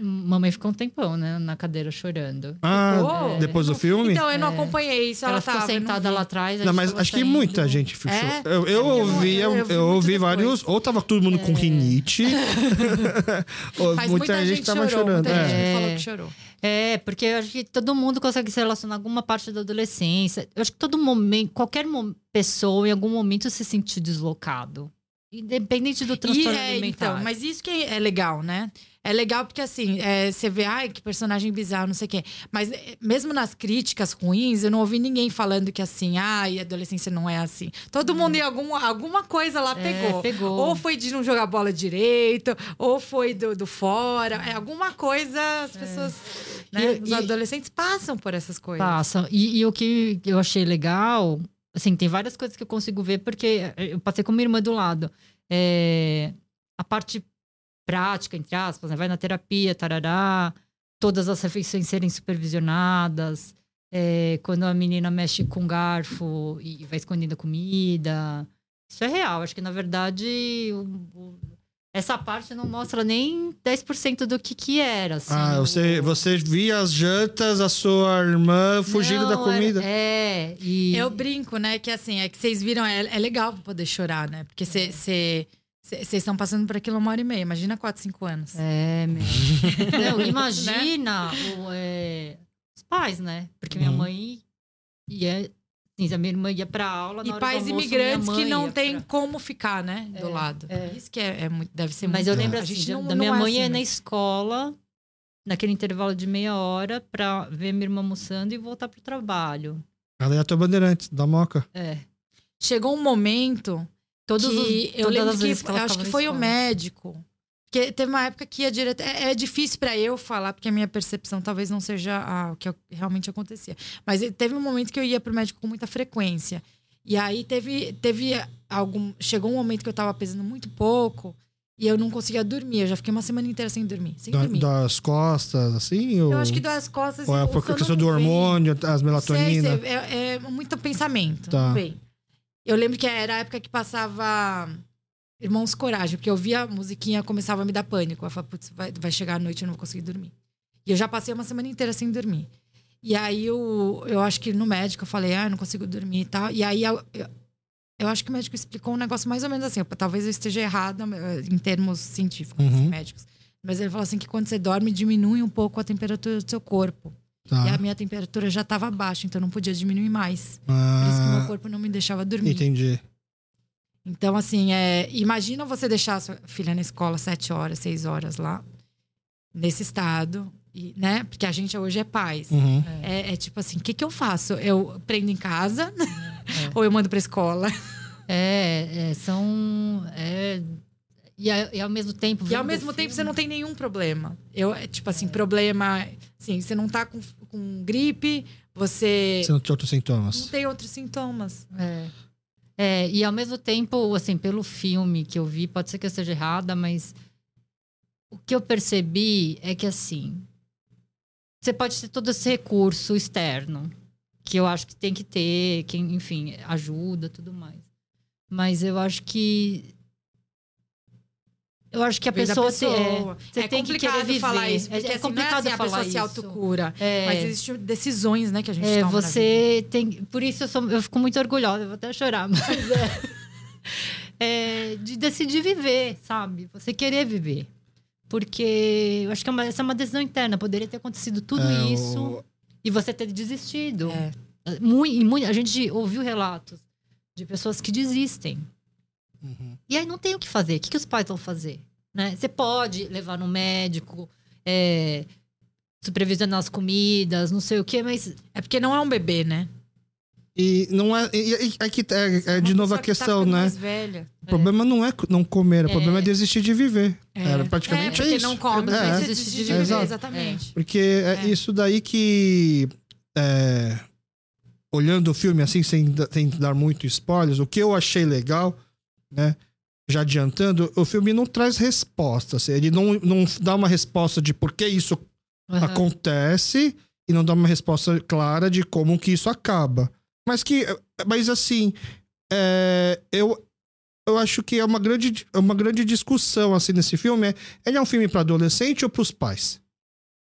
mamãe ficou um tempão, né, na cadeira chorando. Ah, Ficou? depois do filme? Então, eu não acompanhei isso. Ela, Ela, ficou tava, sentada lá atrás. Não, gente mas tava acho que saindo. muita gente fechou. É? Eu, eu ouvi, eu, eu- eu vi eu ouvi vários. depois. Ou tava todo mundo com rinite. ou Mas muita, gente tava chorou, chorando. Muita é. gente me É. falou que chorou. É, porque eu acho que todo mundo consegue se relacionar alguma parte da adolescência. Eu acho que todo momento, qualquer pessoa em algum momento se sentiu deslocado. Independente do E, transtorno é, alimentar. então, mas isso que é legal, né? É legal porque, assim, é, você vê, ai, que personagem bizarro, não sei o quê. Mas é, mesmo nas críticas ruins, eu não ouvi ninguém falando que, assim, ai, adolescência não é assim. Todo mundo em algum, alguma coisa lá É, pegou. pegou. Ou foi de não jogar bola direito, ou foi do, do fora. É, alguma coisa as pessoas, né? E- os e- adolescentes passam por essas coisas. Passa. E, e o que eu achei legal, assim, tem várias coisas que eu consigo ver, porque eu passei com minha irmã do lado. É, a parte prática, entre aspas, né? vai na terapia, tarará, todas as refeições serem supervisionadas, é, quando a menina mexe com garfo e vai escondendo a comida. Isso é real. Acho que, na verdade, o- o- essa parte não mostra nem 10% do que, que era. Assim, Ah, você, o- você via as jantas, a sua irmã fugindo da não, era- comida. É, e... Eu brinco, né? Que assim, é que vocês viram, é, é legal poder chorar, né? Porque vocês estão passando por aquilo uma hora e meia. Imagina quatro, cinco anos. É, meu. Não, imagina o, é, os pais, né? Porque minha Uhum. mãe ia... Assim, a minha irmã ia pra aula na E do pais almoço, imigrantes que não tem pra- como ficar, né? Do É, lado. é. Isso que é, é muito, deve ser Mas muito... eu lembro A assim, gente da, não- da minha é mãe assim, ia na mas- escola, naquele intervalo de meia hora, pra ver minha irmã almoçando e voltar pro trabalho. Ela ia tua bandeirante, da moca. É. Chegou um momento Todos que os, eu lembro que, que ela eu acho que foi o médico. Porque teve uma época que ia direto. É, é difícil pra eu falar, porque a minha percepção talvez não seja a- o que realmente acontecia. Mas teve um momento que eu ia pro médico com muita frequência. E aí teve, teve algum. Chegou um momento que eu tava pesando muito pouco e eu não conseguia dormir. Eu já fiquei uma semana inteira sem dormir. Sem Da- dormir. das costas, assim? Ou, Eu acho que das costas. ou é o por questão do hormônio, as melatonina? Sei, sei, é, é muito pensamento. Tá. vem. Eu lembro que era a época que passava Irmãos Coragem, porque eu via a musiquinha começava a me dar pânico. Eu falava, putz, vai, vai chegar a noite e eu não vou conseguir dormir. E eu já passei uma semana inteira sem dormir. E aí eu, eu acho que no médico eu falei, ah, eu não consigo dormir e tal. E aí eu, eu, eu acho que o médico explicou um negócio mais ou menos assim. Talvez eu esteja errada eh, em termos científicos, Uhum. médicos. Mas ele falou assim que quando você dorme, diminui um pouco a temperatura do seu corpo. Tá. E a minha temperatura já estava baixa, então eu não podia diminuir mais. Por isso que o meu Ah, corpo não me deixava dormir. entendi. Então, assim, é, imagina você deixar a sua filha na escola sete horas, seis horas lá, nesse estado, e, né? Porque a gente hoje é pais. Uhum. É, é tipo assim, o que, que eu faço? Eu prendo em casa ou eu mando pra escola? É, é, são. É, e, e ao mesmo tempo. E ao mesmo tempo você não tem nenhum problema. Eu, é, tipo assim, problema. Assim, você não tá com, com gripe, você Você não tinha outros não sintomas? tem outros sintomas. É. É, e ao mesmo tempo, assim, pelo filme que eu vi, pode ser que eu esteja errada, mas o que eu percebi é que, assim, você pode ter todo esse recurso externo, que eu acho que tem que ter, que, enfim, ajuda tudo mais. Mas eu acho que. Eu acho que a pessoa, tem- pessoa. é, você é tem que querer viver. falar isso, É- porque é, assim, complicado não é assim, a falar pessoa se isso. autocura. É. Mas existem decisões, né, que a gente É, toma na vida. você tem. Por isso eu, sou, eu fico muito orgulhosa, eu vou até chorar, mas é, é de decidir viver, sabe? Você querer viver. Porque eu acho que é uma- essa é uma decisão interna. Poderia ter acontecido tudo É, isso o- e você ter desistido. É. Muito, muito, a gente ouviu relatos de pessoas que desistem. Uhum. E aí não tem o que fazer. O que, que os pais vão fazer? Né? Você pode levar no médico, é, supervisionar as comidas, não sei o quê, mas É porque não é um bebê, né? E não é. E, e, é, que- é- é de novo a tá questão, ficando né? mais velha. O problema não é não comer, o É. problema é desistir de viver. É. Era praticamente é, porque isso. não come, É. Desistir de viver. Exato. Exatamente. Porque é, É. isso daí que. é, olhando o filme assim, sem, sem dar muito spoilers, o que eu achei legal, né? Já adiantando, o filme não traz resposta. assim, ele não, não dá uma resposta de por que isso Aham. acontece e não dá uma resposta clara de como que isso acaba. Mas que. Mas assim, é, eu, eu acho que é uma grande, uma grande discussão assim nesse filme. É, ele é um filme para adolescente ou para os pais?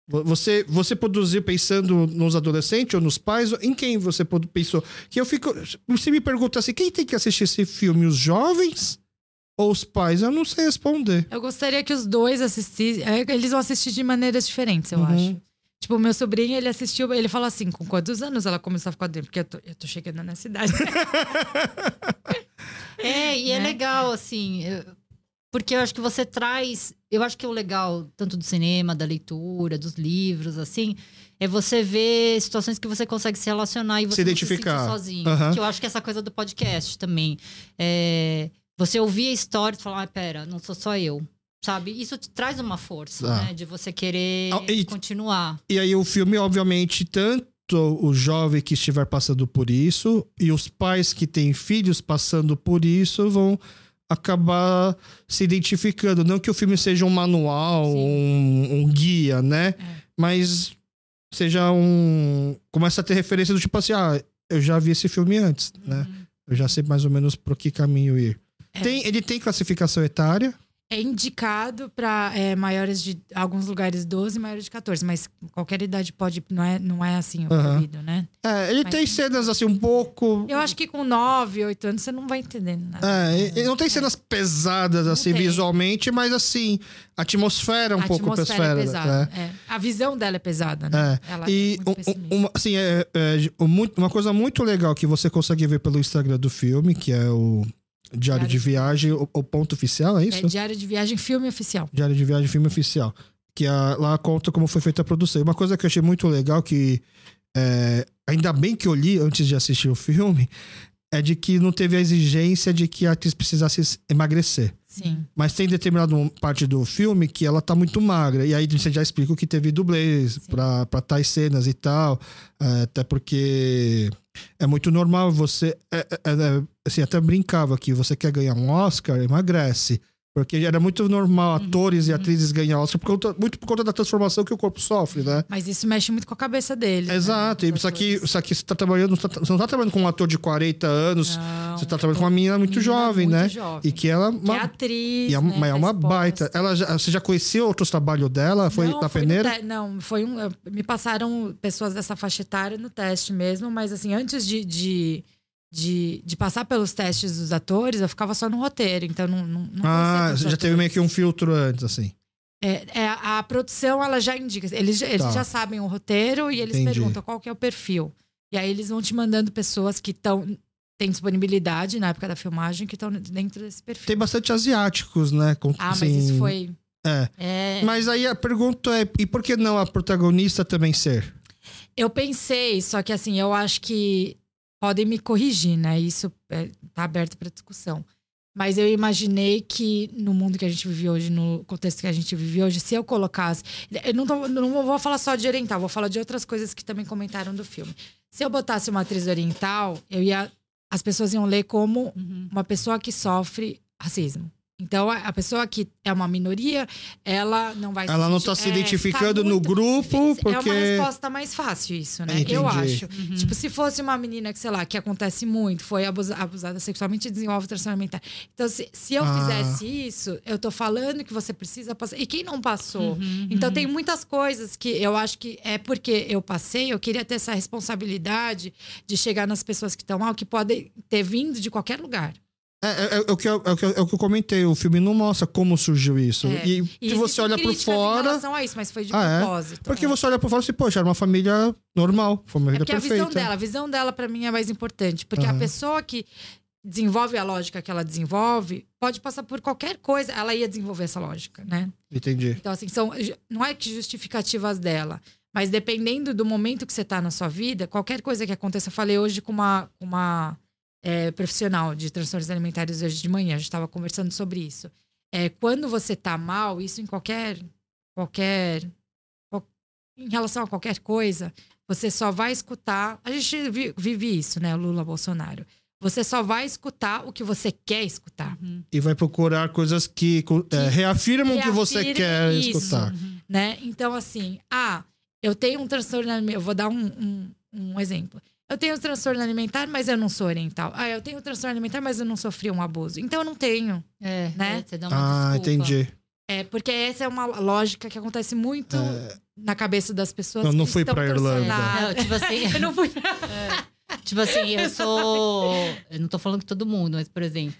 Vo- Você, você produziu pensando nos adolescentes ou nos pais? Em quem você pensou? Que eu fico. Você me pergunta assim: quem tem que assistir esse filme? Os jovens ou os pais? Eu não sei responder. Eu gostaria que os dois assistissem. é, Eles vão assistir de maneiras diferentes, eu Uhum. acho. Tipo, o meu sobrinho, ele assistiu, ele falou assim, com quantos anos ela começou a ficar dentro? Porque eu tô, eu tô chegando na cidade. É, e é né? legal, assim, eu- porque eu acho que você traz. Eu acho que o legal, tanto do cinema, da leitura, dos livros, assim, é você ver situações que você consegue se relacionar e você Se identificar. sentir sozinho. Aham. Que eu acho que essa coisa do podcast também. É, você ouvir a história e falar, ah, pera, não sou só eu. Sabe? Isso te traz uma força, Ah. né? De você querer e- continuar. E aí o filme, obviamente, tanto o jovem que estiver passando por isso e os pais que têm filhos passando por isso vão acabar se identificando. Não que o filme seja um manual, um, um guia, né? É. Mas seja um... Começa a ter referência do tipo assim, ah, eu já vi esse filme antes, né? Eu já sei mais ou menos pro que caminho ir. É. Tem, ele tem classificação etária? É indicado para maiores de alguns lugares 12 maiores de 14, mas qualquer idade pode, não é, não é assim o proibido, né? É, ele Mas- tem cenas assim um pouco... Eu acho que com 9, 8 anos você não vai entender nada. É, não tem cenas pesadas, assim, visualmente, mas assim, a atmosfera é um a pouco atmosfera pesada. é pesada. né? é. A visão dela é pesada, né? É. Ela E é um- uma, assim, é, é, um uma coisa muito legal que você consegue ver pelo Instagram do filme, que é o Diário, Diário de Viagem, o, o ponto oficial, é isso? É Diário de Viagem, filme oficial. Diário de Viagem, filme oficial. Que a- lá conta como foi feita a produção. E uma coisa que eu achei muito legal, que é, ainda bem que eu li antes de assistir o filme, é de que não teve a exigência de que a atriz precisasse emagrecer. Sim. Mas tem determinada parte do filme que ela tá muito magra. E aí você já explica que teve dublês pra, pra tais cenas e tal. É, até porque é muito normal você. é- é- é- assim, até brincava que você quer ganhar um Oscar, emagrece. Porque era muito normal atores e atrizes ganhar Oscar por conta, muito por conta da transformação que o corpo sofre, né? Mas isso mexe muito com a cabeça dele. Exato. Né? E Isso aqui, Atores. isso aqui você tá trabalhando. você tá- você não tá trabalhando com um ator de 40 anos. Não, você tá trabalhando com uma menina muito menina jovem, muito né? jovem. E que ela. Que é atriz. E é, né, mas é uma baita. Ela já, você já conhecia outros trabalhos dela? Foi Não, na foi peneira? te- Não, foi um. eu- Me passaram pessoas dessa faixa etária no teste mesmo, mas assim, antes de, de, de, de passar pelos testes dos atores, eu ficava só no roteiro, então não. não, não Ah, já todos teve meio que um atores. filtro antes, assim. É, é, a produção, ela já indica. Eles, já- eles Tá. já sabem o roteiro e eles Entendi. perguntam qual que é o perfil. E aí eles vão te mandando pessoas que estão. têm disponibilidade na época da filmagem que estão dentro desse perfil. Tem bastante asiáticos, né? Com- Ah, mas assim, isso foi. É. É, Mas aí a pergunta é: e por que não a protagonista também ser? Eu pensei, só que assim, eu acho que podem me corrigir, né? Isso é, tá aberto para discussão. Mas eu imaginei que no mundo que a gente vive hoje, no contexto que a gente vive hoje, se eu colocasse. Eu não, tô- não vou falar só de oriental, vou falar de outras coisas que também comentaram do filme. Se eu botasse uma atriz oriental, eu ia. As pessoas iam ler como Uhum. uma pessoa que sofre racismo. Então, a pessoa que é uma minoria, ela não vai Ela não está se é, identificando no grupo É uma porque. resposta mais fácil isso, né? Entendi. Eu acho. Uhum. Tipo, se fosse uma menina que, sei lá, que acontece muito, foi abusa- abusada sexualmente e desenvolve transtorno alimentar. Então, se, se eu Ah. fizesse isso, eu tô falando que você precisa passar. E quem não passou? Uhum, Então, tem muitas coisas que eu acho que é porque eu passei, eu queria ter essa responsabilidade de chegar nas pessoas que estão mal, que podem ter vindo de qualquer lugar. É, é- é o que eu, é, o que eu, é o que eu comentei. O filme não mostra como surgiu isso. É. E, E se você olha por críticas Em fora. relação a isso, mas foi de Ah, é? propósito. Porque é. você olha por fora e você, poxa, era uma família normal. Foi uma É vida porque a perfeita. visão dela, a visão dela para mim é mais importante, porque Aham. a pessoa que desenvolve a lógica que ela desenvolve pode passar por qualquer coisa, ela ia desenvolver essa lógica, né? Entendi. Então assim, são não é que justificativas dela, mas dependendo do momento que você tá na sua vida, qualquer coisa que aconteça, eu falei hoje com uma com uma é, profissional de transtornos alimentares hoje de manhã, a gente estava conversando sobre isso. É, quando você tá mal, isso em qualquer qualquer qual- em relação a qualquer coisa, você só vai escutar. A gente vi- vive isso, né, Lula Bolsonaro. Você só vai escutar o que você quer escutar, Uhum. E vai procurar coisas que, é, reafirmam o que você quer isso. escutar. né? Então, assim, ah, eu tenho um transtorno. Eu vou dar um, um, um exemplo. Eu tenho transtorno alimentar, mas eu não sou oriental. Ah, eu tenho transtorno alimentar, mas eu não sofri um abuso. Então, eu não tenho. É, Né? é, você dá uma Ah, desculpa. entendi. É, porque essa é uma lógica que acontece muito na cabeça das pessoas. Eu não que fui estão pra Irlanda. Não, tipo assim, Eu não fui. tipo assim, eu sou. Eu não tô falando que todo mundo, mas, por exemplo,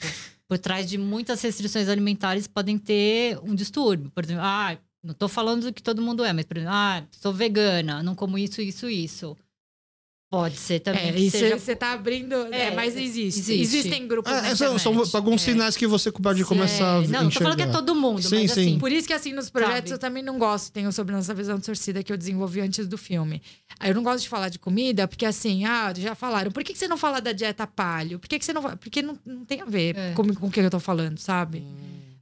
por trás de muitas restrições alimentares podem ter um distúrbio. Por exemplo, ah, não tô falando que todo mundo é, mas, por exemplo, ah, sou vegana, não como isso, isso, isso. Pode ser também. É, isso seja... você tá abrindo. É, É, mas existe. existe. Existem grupos. É, na são, alguns É. sinais que você pode começar a É, não, não tô falando que é todo mundo, Sim, mas sim. assim. Por isso que, assim, nos projetos Sabe? eu também não gosto. Tenho sobre nossa visão distorcida que eu desenvolvi antes do filme. Aí eu não gosto de falar de comida, porque assim, ah, já falaram. Por que, que você não fala da dieta palio? Por que, que você não fala? Porque não, não tem a ver É. com, com o que eu tô falando, sabe?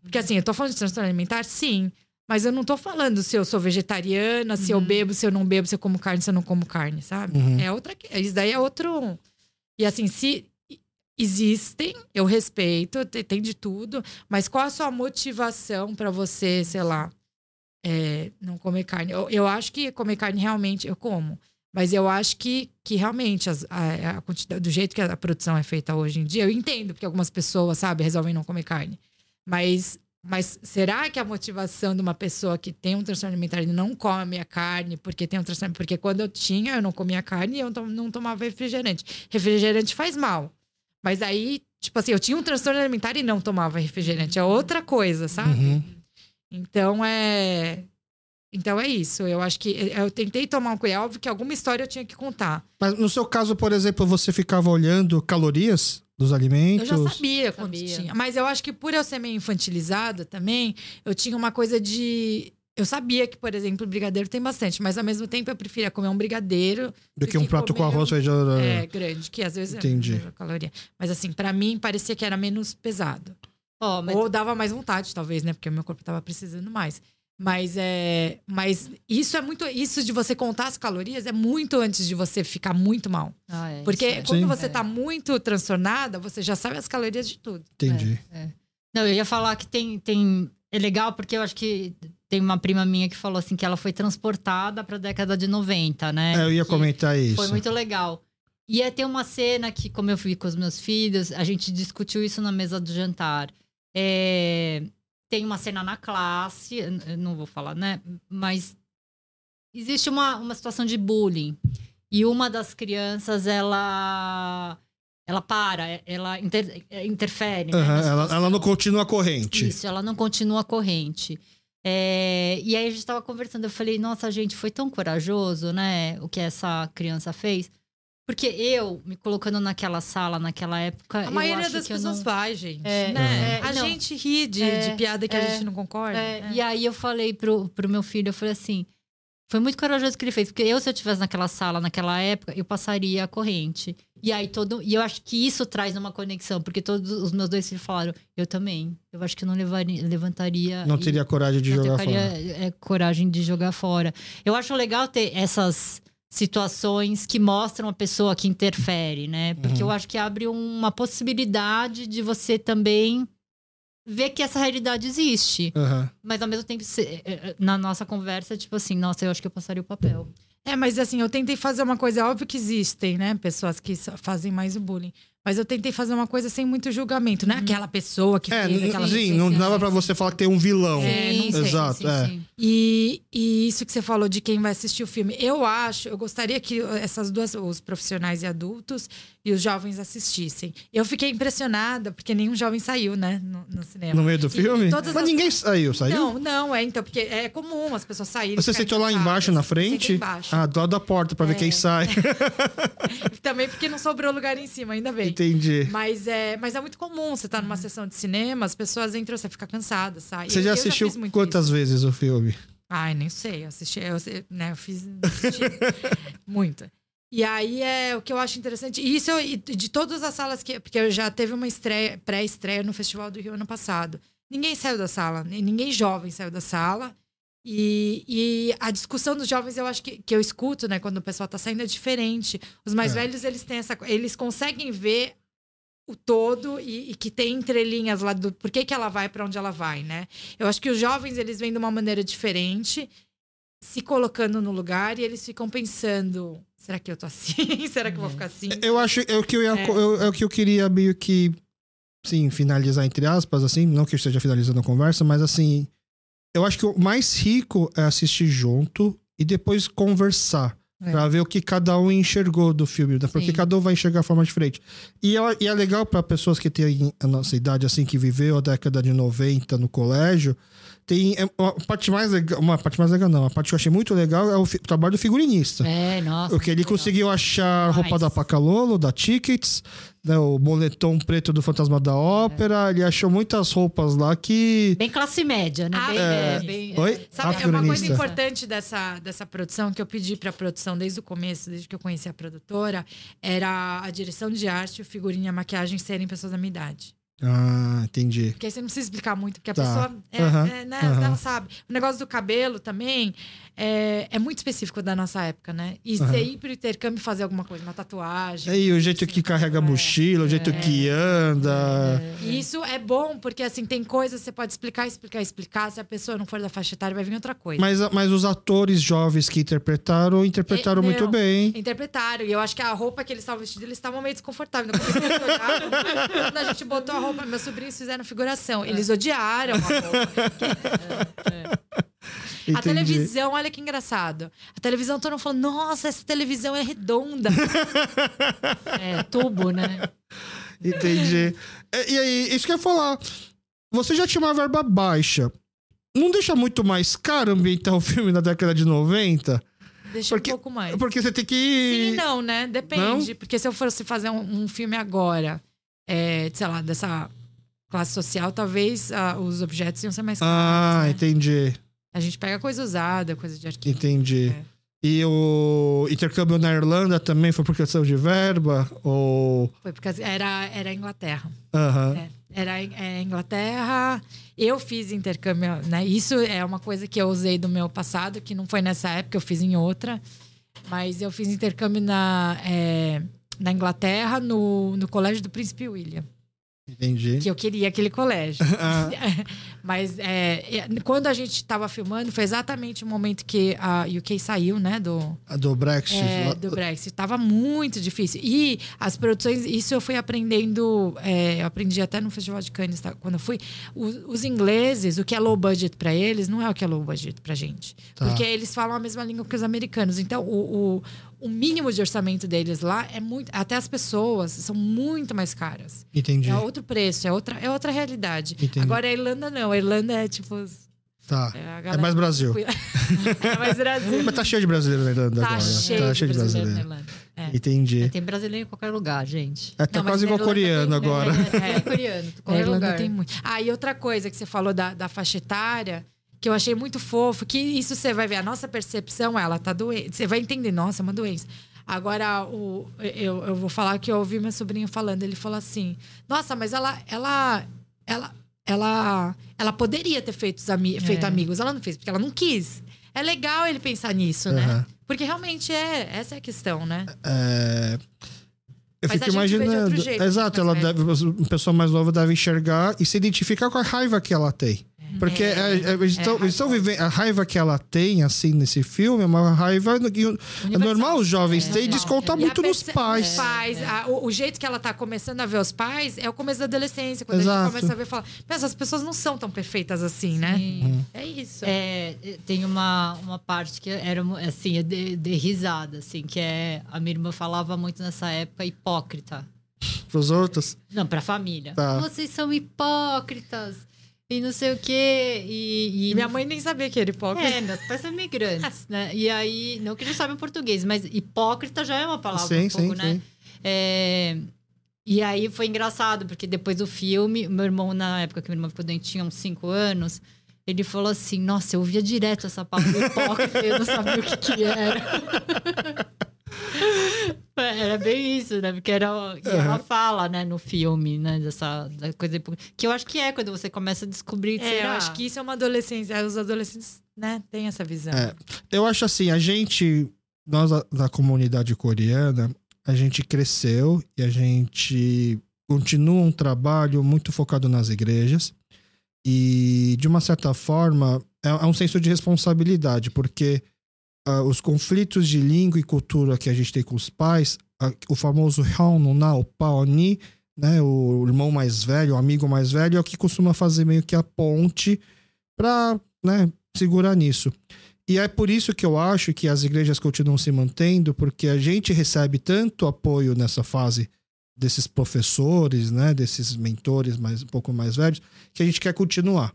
Porque assim, eu tô falando de transtorno alimentar, sim. Mas eu não tô falando se eu sou vegetariana, se eu bebo, se eu não bebo, se eu como carne, se eu não como carne, sabe? Uhum. É outra. Isso daí é outro. E assim, se existem, eu respeito, te- tem de tudo, mas qual a sua motivação pra você, sei lá, é, não comer carne? Eu, eu acho que comer carne realmente eu como. Mas eu acho que, que realmente as- a, a quantidade, do jeito que a produção é feita hoje em dia, eu entendo porque algumas pessoas, sabe, resolvem não comer carne. Mas, mas será que a motivação de uma pessoa que tem um transtorno alimentar e não come a carne porque tem um transtorno? Porque quando eu tinha, eu não comia carne e eu não tomava refrigerante. Refrigerante faz mal. Mas aí, tipo assim, eu tinha um transtorno alimentar e não tomava refrigerante. É outra coisa, sabe? Uhum. Então é. Então é isso. Eu acho que eu tentei tomar um cuidado. É óbvio que alguma história eu tinha que contar. Mas no seu caso, por exemplo, você ficava olhando calorias dos Eu alimentos? já sabia quando Sabia. tinha. Mas eu acho que por eu ser meio infantilizada também, eu tinha uma coisa de. Eu sabia que, por exemplo, brigadeiro tem bastante, mas ao mesmo tempo eu preferia comer um brigadeiro Do que um prato com arroz, feijão. é, grande, que às vezes Entendi. é caloria. Mas assim, pra mim parecia que era menos pesado. Ó, mas Ou dava mais vontade, talvez, né? Porque o meu corpo tava precisando mais. Mas é. Mas isso é muito. Isso de você contar as calorias é muito antes de você ficar muito mal. Ah, é, Porque é. quando Sim. você É. tá muito transtornada, você já sabe as calorias de tudo. Entendi. Não, eu ia falar que tem, tem. É legal porque eu acho que tem uma prima minha que falou assim que ela foi transportada pra década de 90, né? É, eu ia Que comentar isso. Foi muito legal. E é ter uma cena que, como eu fui com os meus filhos, a gente discutiu isso na mesa do jantar. É, Tem uma cena na classe, não vou falar, né? Mas existe uma, uma situação de bullying. E uma das crianças, ela. Ela para, ela inter- interfere. né, Aham, na ela, ela não continua corrente. Isso, ela não continua corrente. É, e aí a gente tava conversando, eu falei, nossa, gente, foi tão corajoso, né? O que essa criança fez. Porque eu, me colocando naquela sala, naquela época. A eu maioria acho das que eu pessoas não- vai, gente. É, né? é, a não. gente ri de, É, de piada que a é, gente não concorda. É, É. E aí eu falei pro, pro meu filho, eu falei assim. Foi muito corajoso o que ele fez, porque eu, se eu estivesse naquela sala, naquela época, eu passaria a corrente. E aí todo. E eu acho que isso traz uma conexão, porque todos os meus dois filhos falaram, eu também. Eu acho que eu não levaria, levantaria. Não e- teria coragem de não jogar teria, fora. é, coragem de jogar fora. Eu acho legal ter essas situações que mostram a pessoa que interfere, né? Porque Uhum. eu acho que abre uma possibilidade de você também ver que essa realidade existe. Aham. Mas ao mesmo tempo, se- é, é, na nossa conversa, tipo assim, nossa, eu acho que eu passaria o papel. É, mas assim, eu tentei fazer uma coisa, é óbvio que existem, né? Pessoas que fazem mais o bullying. Mas eu tentei fazer uma coisa sem muito julgamento, não é aquela pessoa que É, fez aquela sim, não dava pra você falar que tem um vilão. É, não sei, Exato, é. E, e isso que você falou de quem vai assistir o filme, eu acho, eu gostaria que essas duas, os profissionais e adultos e os jovens assistissem. Eu fiquei impressionada, porque nenhum jovem saiu, né, no, no cinema. No meio do E- filme? todas Mas as- ninguém saiu, saiu? Não, não, é então, porque é comum as pessoas saírem. Você sentou lá embaixo na frente? embaixo. Ah, do lado da porta pra ver É. quem sai. Também porque não sobrou lugar em cima, ainda bem. Entendi. Mas é, mas é muito comum, você tá numa sessão de cinema, as pessoas entram, você fica cansada, sai. Você já assistiu muito quantas isso. vezes o filme? Ai, nem sei. Eu assisti, eu, né, eu fiz assisti muito. E aí é o que eu acho interessante. E isso eu- de todas as salas que. Porque eu já teve uma estreia, pré-estreia no Festival do Rio ano passado. Ninguém saiu da sala, ninguém jovem saiu da sala. E, e a discussão dos jovens, eu acho que, que eu escuto, né, quando o pessoal tá saindo, é diferente. Os mais É. velhos, eles têm essa. Eles conseguem ver o todo e, e que tem entrelinhas lá do por que, que ela vai para onde ela vai, né? Eu acho que os jovens eles vêm de uma maneira diferente, se colocando no lugar e eles ficam pensando: será que eu tô assim? será que eu vou ficar assim? Eu acho é o que eu, ia, É. eu- é o que eu queria meio que sim, finalizar entre aspas assim, não que eu esteja finalizando a conversa, mas assim, eu acho que o mais rico é assistir junto e depois conversar. É. Pra ver o que cada um enxergou do filme, né? porque Sim. cada um vai enxergar de forma diferente. E é, e é legal para pessoas que têm a nossa idade, assim, que viveu a década de 90 no colégio. Tem é, uma parte mais legal, uma parte mais legal, não, a parte que eu achei muito legal é o fi- trabalho do figurinista. É, nossa. O que ele conseguiu achar roupa Demais. da Pacalolo, da Tickets, né, o moletom preto do Fantasma da Ópera. Ele achou muitas roupas lá que. Bem classe média, né? Ah, bem, é. é, bem, Oi? Sabe, Ah, é uma coisa importante dessa, dessa produção que eu pedi pra produção desde o começo, desde que eu conheci a produtora, era a direção de arte, o figurino e a maquiagem serem pessoas da minha idade. Ah, entendi. Porque aí você não precisa explicar muito, porque a Tá. pessoa é, Aham, é, né, aham. ela sabe. O negócio do cabelo também é, é muito específico da nossa época, né? E Aham. você ir pro intercâmbio fazer alguma coisa, uma tatuagem. E o jeito que carrega a mochila, o jeito que anda. E isso é bom, porque assim, tem coisas que você pode explicar, explicar, explicar. Se a pessoa não for da faixa etária, vai vir outra coisa. Mas, mas os atores jovens que interpretaram, interpretaram É, muito bem. Interpretaram. E eu acho que a roupa que eles estavam vestidos, eles estavam meio desconfortáveis. Quando a gente botou a roupa, meus sobrinhos fizeram figuração. Eles odiaram a roupa. A televisão, olha que engraçado. A televisão, todo mundo falando, nossa, essa televisão é redonda. É, tubo, né? Entendi. E, e aí, isso que eu ia falar. Você já tinha uma verba baixa. Não deixa muito mais caro ambientar o filme na década de 90? Deixa Porque- um pouco mais. Porque você tem Sim que. e não, né? Depende. Porque se eu fosse fazer um, um filme agora, é, sei lá, dessa classe social, talvez ah, os objetos iam ser mais caros. Ah, né? entendi. A gente pega coisa usada, coisa de arquivo. Entendi. É. E o intercâmbio na Irlanda também foi por questão de verba? Ou. Foi porque era, era Inglaterra. Aham. É, era é, Inglaterra. Eu fiz intercâmbio, né? Isso é uma coisa que eu usei do meu passado, que não foi nessa época, eu fiz em outra. Mas eu fiz intercâmbio na, é, na Inglaterra, no, no Colégio do Príncipe William. Entendi. Que eu queria aquele colégio. Ah, Mas é, é, quando a gente estava filmando, foi exatamente o momento que a UK saiu, né? Do, a do Brexit. é, do Brexit. Tava muito difícil. E as produções, isso eu fui aprendendo, é, eu aprendi até no Festival de Cannes, tá? quando eu fui. Os, os ingleses, o que é low budget para eles, não é o que é low budget pra gente. Tá. Porque eles falam a mesma língua que os americanos. Então, o, o, o mínimo de orçamento deles lá é muito. Até as pessoas são muito mais caras. Entendi. É outro preço, é outra, é outra realidade. Entendi. Agora a Irlanda não. A Irlanda é tipo. Tá. É, É mais Brasil. É mais Brasil. Mas tá cheio de brasileiro na Irlanda Tá agora. cheio, tá de cheio de brasileiro brasileiro. na Irlanda. É. Entendi. Tem brasileiro em qualquer lugar, gente. É, tá Não, quase igual coreano tem- agora. É, É coreano, Na qualquer Irlanda lugar. tem muito. Ah, e outra coisa que você falou da, da faixa etária, que eu achei muito fofo, que isso você vai ver, a nossa percepção, ela tá doente. Você vai entender, nossa, é uma doença. Agora, o, eu, eu vou falar que eu ouvi meu sobrinho falando, ele falou assim: Nossa, mas ela. ela, ela ela, ela poderia ter feito, os ami feito amigos, ela não fez, porque ela não quis. É legal ele pensar nisso, Aham. né? Porque realmente é, essa é a questão, né? É, eu Mas fico imaginando. outro jeito, Exato, ela mais deve, uma pessoa mais nova deve enxergar e se identificar com a raiva que ela tem. Porque É, é, é, eles estão, é eles estão vivendo. A raiva que ela tem, assim, nesse filme, é uma raiva. É normal os jovens terem e desconta E a muito nos pais. Os pais a- o, o jeito que ela tá começando a ver os pais é o começo da adolescência. Quando a Exato. gente começa a ver e fala, "Mas essas pessoas não são tão perfeitas assim, né? Sim. É isso. É, tem uma, uma parte que era assim, é de, de risada, assim, que é a minha irmã falava muito nessa época hipócrita. Pros outros. Não, pra família. Tá. Vocês são hipócritas e não sei o quê. E, E minha mãe nem sabia que era hipócrita. É, meus pais são imigrantes, né? E aí, não que eles sabem português, mas hipócrita já é uma palavra Sim, um pouco, sim, né? sim. É, E aí foi engraçado, porque depois do filme, meu irmão, na época que meu irmão ficou doente, tinha uns 5 anos, ele falou assim: Nossa, eu ouvia direto essa palavra hipócrita e eu não sabia o que, que era. É, Era bem isso, né? Porque era, ela fala, né, no filme, né, dessa da coisa que eu acho que é quando você começa a descobrir. É, eu acho que isso é uma adolescência. Os adolescentes, né, têm essa visão. É. Eu acho assim, a gente, nós da- da comunidade coreana, a gente cresceu e a gente continua um trabalho muito focado nas igrejas. E, de uma certa forma, é, é um senso de responsabilidade, porque ah, os conflitos de língua e cultura que a gente tem com os pais, ah, o famoso o Paoni, né, o irmão mais velho, o amigo mais velho, é o que costuma fazer meio que a ponte para né, segurar nisso. E é por isso que eu acho que as igrejas continuam se mantendo, porque a gente recebe tanto apoio nessa fase desses professores, né, desses mentores mais um pouco mais velhos, que a gente quer continuar.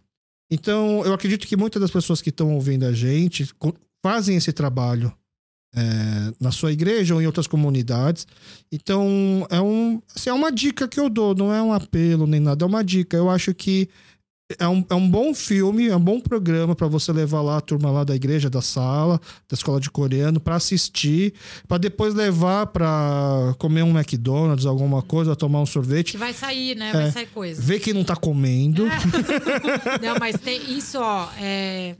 Então, eu acredito que muitas das pessoas que estão ouvindo a gente fazem esse trabalho é, na sua igreja ou em outras comunidades. Então, é, um, assim, é uma dica que eu dou, não é um apelo nem nada, é uma dica. Eu acho que é um, é um bom filme, é um bom programa para você levar lá a turma lá da igreja, da sala, da escola de coreano, para assistir, para depois levar para comer um McDonald's, alguma coisa, tomar um sorvete, Que vai sair, né? É. Vai sair coisa. ver quem não tá comendo. Não, mas tem isso, ó. é,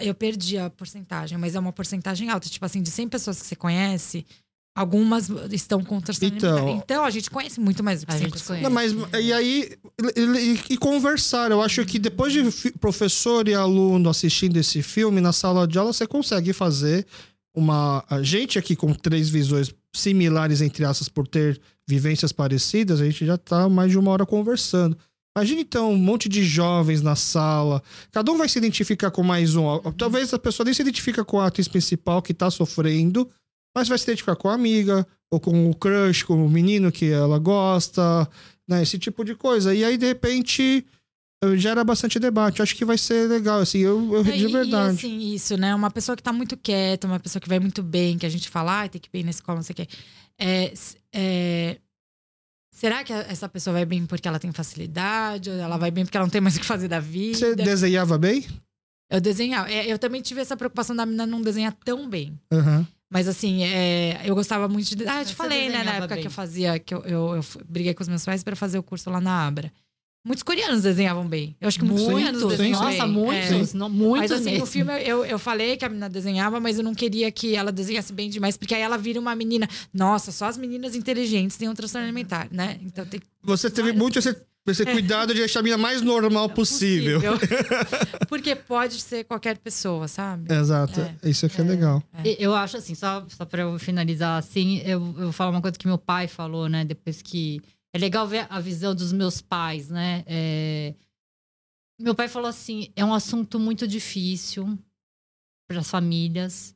eu perdi a porcentagem, mas é uma porcentagem alta. Tipo assim, de 100 pessoas que você conhece, algumas estão com transtorno Então- alimentar. Então, a gente conhece muito mais do que A 100 gente pessoas. conhece. Não, mas e aí e, e- conversar. Eu acho que depois de professor e aluno assistindo esse filme na sala de aula, você consegue fazer uma. A gente aqui com três visões similares, entre aspas, por ter vivências parecidas, a gente já tá mais de uma hora conversando. Imagina então um monte de jovens na sala, cada um vai se identificar com mais um. Talvez a pessoa nem se identifica com a atriz principal que tá sofrendo, mas vai se identificar com a amiga, ou com o crush, com o menino que ela gosta, né? Esse tipo de coisa. E aí, de repente, eh, gera bastante debate. Eu acho que vai ser legal, assim, eu, eu É, de verdade. E, assim, isso, né? Uma pessoa que tá muito quieta, uma pessoa que vai muito bem, que a gente fala, ah, tem que ir bem na escola, não sei o quê. É, é, será que essa pessoa vai bem porque ela tem facilidade? Ou ela vai bem porque ela não tem mais o que fazer da vida? Você desenhava bem? Eu desenhava. É, eu também tive essa preocupação da menina não desenhar tão bem. Aham. Mas assim, é, eu gostava muito de. Ah, eu te Você falei, né, na época bem. que eu fazia, que eu, eu, eu briguei com os meus pais para fazer o curso lá na Abra. Muitos coreanos desenhavam bem. Eu acho que muitos coreanos sim, desenham Nossa, bem. muitos. É. Não, muitos Mas assim, mesmo. no filme eu, eu falei que a menina desenhava, mas eu não queria que ela desenhasse bem demais, porque aí ela vira uma menina. Nossa, só as meninas inteligentes têm um transtorno alimentar, né? Então tem que Você teve Várias muito esse, esse cuidado de deixar a mina mais normal possível. porque pode ser qualquer pessoa, sabe? Exato. Isso aqui é, legal. E- Eu acho assim, só, só pra eu finalizar assim, eu, eu vou falar uma coisa que meu pai falou, né? Depois que. É legal ver a visão dos meus pais, né? É, Meu pai falou assim: é um assunto muito difícil para as famílias.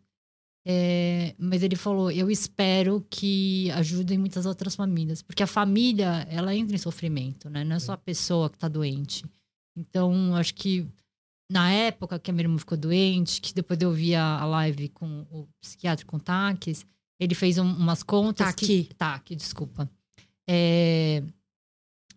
é, mas ele falou: eu espero que ajudem muitas outras famílias. Porque a família, ela entra em sofrimento, né? Não é só a pessoa que tá doente. Então, acho que na época que a minha irmã ficou doente, que depois eu vi a, live com o psiquiatra com Taques, ele fez um- umas contas. Taki. Que, Taki, desculpa. É,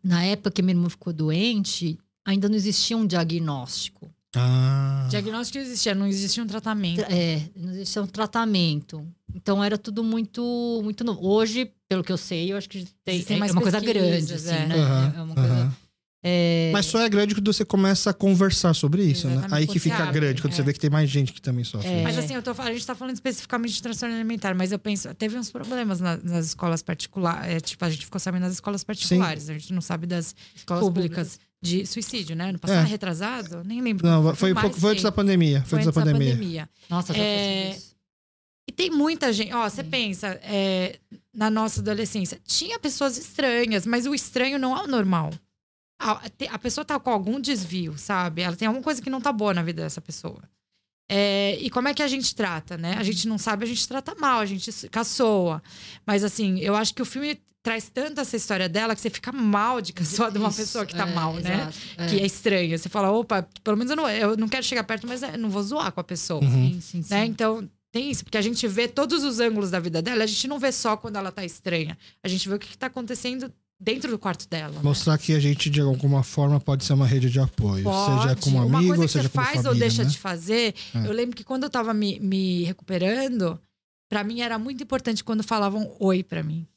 na época que minha irmã ficou doente, ainda não existia um diagnóstico. Ah. Diagnóstico existia, não existia um tratamento. É, não existia um tratamento. Então era tudo muito, muito novo. Hoje, pelo que eu sei, eu acho que tem, Existem é mais uma coisa grande, assim, é. né? Aham, É uma coisa aham. É, Mas só é grande quando você começa a conversar sobre isso, né? Exatamente, Aí que fica abre, grande, quando é. você vê que tem mais gente que também sofre. É. Mas assim, eu tô, a gente tá falando especificamente de transtorno alimentar, mas eu penso, teve uns problemas na- nas escolas particulares. É, tipo, a gente ficou sabendo das escolas particulares, a gente não sabe das escolas públicas de suicídio, né? No passado, É. retrasado, nem lembro. Não, foi, pouco- foi antes da pandemia. Foi Foi antes da pandemia. Nossa, já É, isso. E tem muita gente. Ó, você pensa, é, na nossa adolescência, tinha pessoas estranhas, mas o estranho não é o normal. A, a pessoa tá com algum desvio, sabe? Ela tem alguma coisa que não tá boa na vida dessa pessoa. É, e como é que a gente trata, né? A gente não sabe, a gente trata mal, a gente caçoa. Mas assim, eu acho que o filme traz tanto essa história dela que você fica mal de caçoar de uma pessoa que tá é, mal, né? exato, é. Que é estranha. Você fala, opa, pelo menos eu não, eu não quero chegar perto, mas é, não vou zoar com a pessoa. Uhum. Sim, sim, sim. Né? Então, tem isso, porque a gente vê todos os ângulos da vida dela, a gente não vê só quando ela tá estranha. A gente vê o que, que tá acontecendo dentro do quarto dela. né? Mostrar que a gente, de alguma forma, pode ser uma rede de apoio. Pode. Seja como Uma amigo, coisa ou que seja você faz família, ou deixa né? de fazer. É. Eu lembro que quando eu tava me, me recuperando, pra mim era muito importante quando falavam oi pra mim.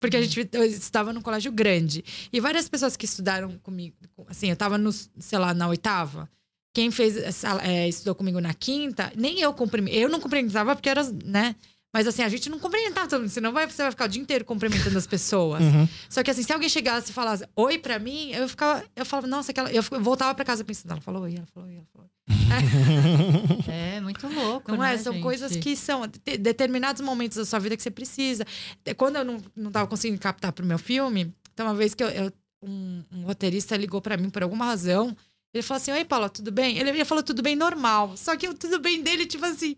Porque a gente eu estava num colégio grande. E várias pessoas que estudaram comigo, assim, eu tava no, sei lá, na oitava. Quem fez, é, estudou comigo na quinta, nem eu cumprimentava. Eu não cumprimentava porque era, né? Mas assim, a gente não cumprimentava todo mundo, senão vai, você vai ficar o dia inteiro cumprimentando as pessoas. Uhum. Só que assim, se alguém chegasse e falasse oi pra mim, eu ficava, eu falava, nossa, aquela. Eu voltava pra casa pensando, ela falou oi, ela falou oi, ela falou oi. É muito louco. Não né, é? São gente? coisas que são de- determinados momentos da sua vida que você precisa. De- Quando eu não, não tava conseguindo captar pro meu filme, então uma vez que eu, eu- um, um roteirista ligou pra mim por alguma razão. Ele falou assim: Oi, Paula, tudo bem? Ele, ele falou tudo bem normal. Só que o tudo bem dele, tipo assim,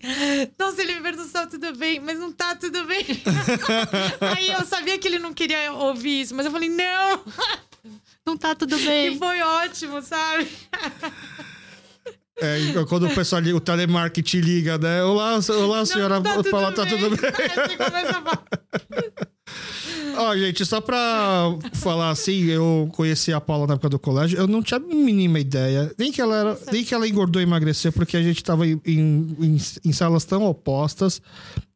nossa, ele me perguntou tudo bem, mas não tá tudo bem. Aí eu sabia que ele não queria ouvir isso, mas eu falei, não! Não tá tudo E bem. foi ótimo, sabe? É, e quando o pessoal liga, o telemarketing liga, né? Olá, olá senhora, Não, tá Paula, tá tudo bem? Aí você começa a falar. Ó, gente, só pra falar assim, eu conheci a Paula na época do colégio, eu não tinha a mínima ideia, nem que ela, era, nem que ela engordou e emagreceu, porque a gente tava em, em, em salas tão opostas.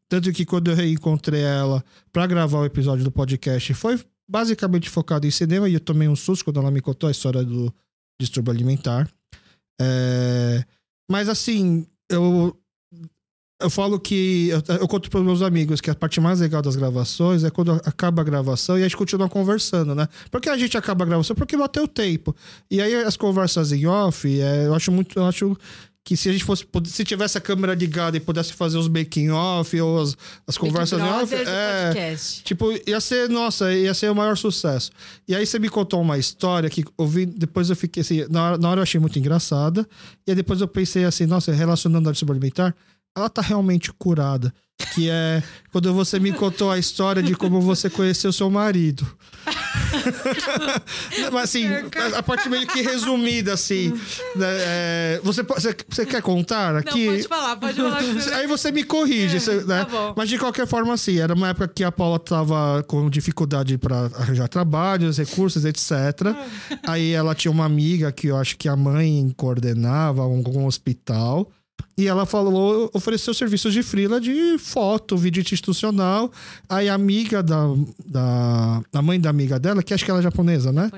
Tanto que quando eu reencontrei ela pra gravar o episódio do podcast, foi basicamente focado em cinema e eu tomei um susto quando ela me contou a história do distúrbio alimentar. É, Mas assim, eu eu falo que eu, eu conto para meus amigos que a parte mais legal das gravações é quando acaba a gravação e a gente continua conversando, né? Porque a gente acaba a gravação porque bateu o tempo. E aí as conversas em off, é, eu acho muito, eu acho que se a gente fosse, se tivesse a câmera ligada e pudesse fazer os making off ou as, as conversas em off, é, podcast. Tipo, ia ser, nossa, ia ser o maior sucesso. E aí você me contou uma história que ouvi, depois eu fiquei assim, na hora, na hora eu achei muito engraçada. E aí depois eu pensei assim, nossa, relacionando a suplementar, ela tá realmente curada. Que é quando você me contou a história de como você conheceu seu marido. Mas assim, a, parte meio que resumida, assim. né, é, você, você, quer contar Não, aqui? pode falar, pode falar. você- Aí você me corrige, É, você- né? tá. Mas de qualquer forma, assim, era uma época que a Paula tava com dificuldade para arranjar trabalhos, recursos, etc. Aí ela tinha uma amiga que eu acho que a mãe coordenava um, um hospital. E ela falou, ofereceu serviços de freela de foto, vídeo institucional. Aí a amiga da, da, a mãe da amiga dela, que acho que ela é japonesa, né?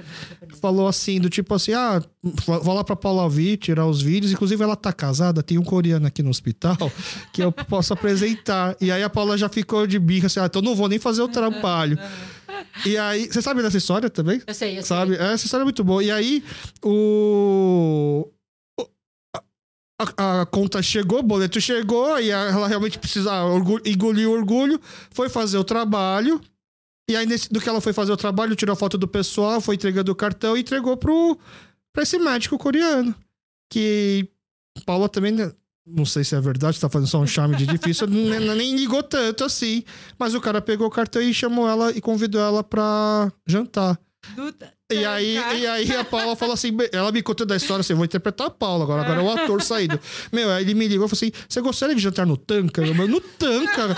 falou assim, do tipo assim, ah, vou lá pra Paula Vitt tirar os vídeos. Inclusive, ela tá casada, tem um coreano aqui no hospital que eu posso apresentar. E aí a Paula já ficou de birra assim, ah, então não vou nem fazer o trabalho. E aí, você sabe dessa história também? Eu sei, eu sei. Sabe? Essa história é muito boa. E aí, o- A, a conta chegou, o boleto chegou, e ela realmente precisava orgulho, engolir o orgulho, foi fazer o trabalho. E aí, nesse, do que ela foi fazer o trabalho, tirou a foto do pessoal, foi entregando o cartão e entregou pro, pra esse médico coreano. Que Paula também, né, não sei se é verdade, tá fazendo só um charme de difícil, nem, nem ligou tanto assim. Mas o cara pegou o cartão e chamou ela e convidou ela pra jantar. Duda, E aí, e aí a Paula falou assim: ela me contou da história assim, eu vou interpretar a Paula agora, agora é o ator saído. Meu, aí ele me ligou e falou assim: você gostaria de jantar no tanca? Eu, "Mas no tanca?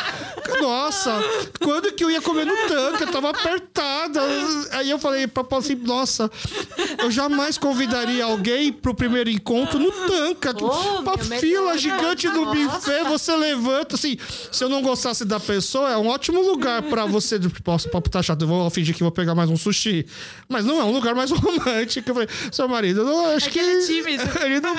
Nossa, quando que eu ia comer no tanca? Eu tava apertada. Aí eu falei pra Paula assim: nossa, eu jamais convidaria alguém pro primeiro encontro no Tanca. Oh, uma meu fila gigante no buffet, você levanta, assim, se eu não gostasse da pessoa, é um ótimo lugar pra você, posso papo tá chato, eu vou fingir que vou pegar mais um sushi. Mas não é um lugar mais romântico. Eu falei, seu marido, não, acho É que é tímido. ele não,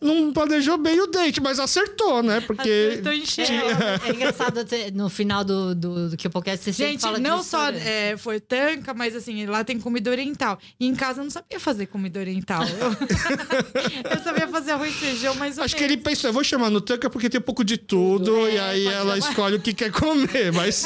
não planejou bem o date, mas acertou, né? Porque... Acertou em cheio. É, é engraçado ter- no final do, do, do que o podcast você Gente, fala não só é, foi tanca, mas assim, lá tem comida oriental. E em casa eu não sabia fazer comida oriental. Eu, eu sabia fazer arroz e feijão, mas Acho que ele pensou, eu vou chamar no Tanca porque tem um pouco de tudo, Tudo, e é, aí pode ela chamar. escolhe o que quer comer. Mas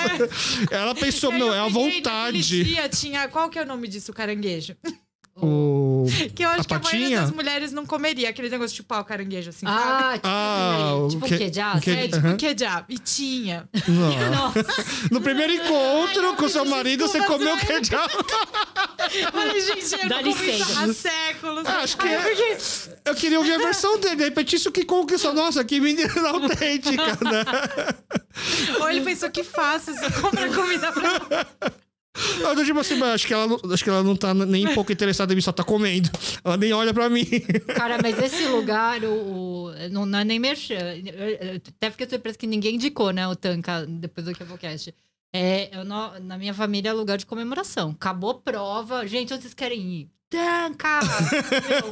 ela pensou, Aí não, é a vontade. Dia, tinha, qual que é o nome disso, caranguejo? O... Que eu acho A que a maioria patinha? das mulheres não comeria. Aquele negócio de chupar o caranguejo, assim, sabe? Ah, tipo, Ah, o tipo que- um queijaço? o que- É, tipo kebab. E tinha. Não. Nossa, No primeiro encontro Ai, com seu eu marido, você comeu queijo. Olha, gente, eu Dá não comi isso licença. há séculos. Ah, acho que Ai, é- porque- Eu queria ouvir a versão dele. De repente, isso que conquistou. Nossa, que menina autêntica, né? Ou ele pensou que fácil, você compra comida pra Eu, tipo assim, mas acho que, ela, acho que ela não tá nem um pouco interessada em mim, só tá comendo. Ela nem olha pra mim. cara, mas esse lugar, o, o- não, não é nem merchan. Até fiquei surpresa que ninguém indicou, né, o Tanca, depois do Kevocast. É, eu não- na minha família é lugar de comemoração. Acabou prova. Gente, vocês querem ir? Tanca! Meu,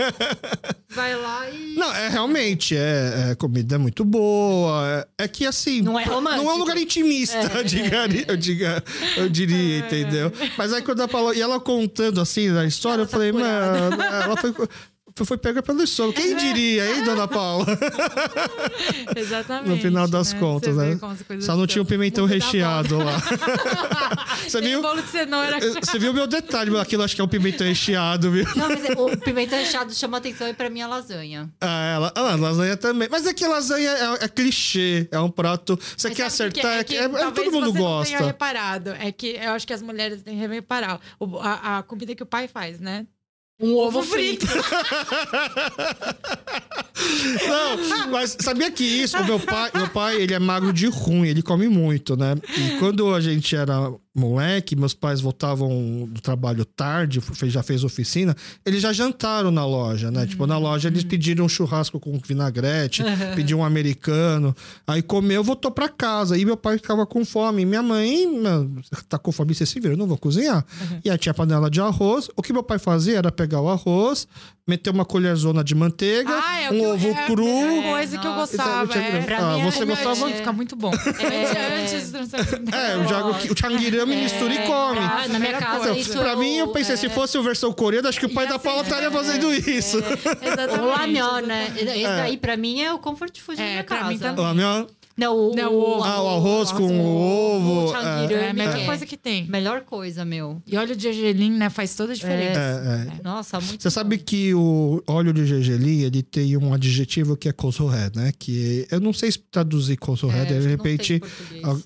vai lá e... Não, é realmente, é, é comida é muito boa. É, é que assim. Não é romântico. Não é um lugar intimista, eu, diga, eu, diga, eu diria, entendeu? Mas aí quando ela falou, e ela contando assim na história, Ela eu falei, tá curada. mano, ela foi. foi- pega pelo sono. Quem diria, hein, dona Paula? Exatamente. No final das né? contas, né? Só não tinha o pimentão recheado lá. Você viu? um bolo de cenoura. Você viu o meu detalhe, aquilo acho que é um pimentão recheado, viu? Não, mas é- o pimenta recheado chama atenção e pra mim é lasanha. Ah, ela, ah, lasanha também. Mas é que lasanha é, é clichê, é um prato. Você Mas quer sabe por quê? acertar, é, que é- é- todo mundo você Não gosta. tenha reparado. É que eu acho que as mulheres têm que reparar. O- a, a comida que o pai faz, né? Um Ovo frito. Não, mas sabia que isso, o meu pai, meu pai, ele é magro de ruim, ele come muito, né? E quando a gente era moleque, meus pais voltavam do trabalho tarde, já fez oficina, eles já jantaram na loja, né? Tipo, na loja eles pediram um churrasco com vinagrete, pediam um americano, aí comeu, voltou pra casa. E meu pai ficava com fome. Minha mãe, "Meu, você tá com fome, você se vira, eu não vou cozinhar. E aí tinha panela de arroz. O que meu pai fazia era pegar o arroz, meter uma colherzona de manteiga, Ah, é o um eu- ovo é, cru. É uma coisa que eu gostava. Então, É, Pra ah, mim é- você O gostava? Fica muito bom. É. Antes. É, eu jogo o changuirama mistura e come. Ah, na minha casa Então, isso... pra mim, eu pensei, é, se fosse a versão coreana, acho que o pai da Paula ser- estaria fazendo isso. Exatamente. O lamió, né? Esse daí, pra mim, é o comfort food da É, minha casa. mim também. Não, o, Não, o ovo. Ah, o arroz com o ovo. o é. É a melhor é. coisa que tem. Melhor coisa, meu. E óleo de gergelim, né? Faz toda a diferença. É, é. Nossa, muito Você sabe que o óleo de gergelim, ele tem um adjetivo que é kosohed, né? Que eu não sei se traduzir kosohed, É, de repente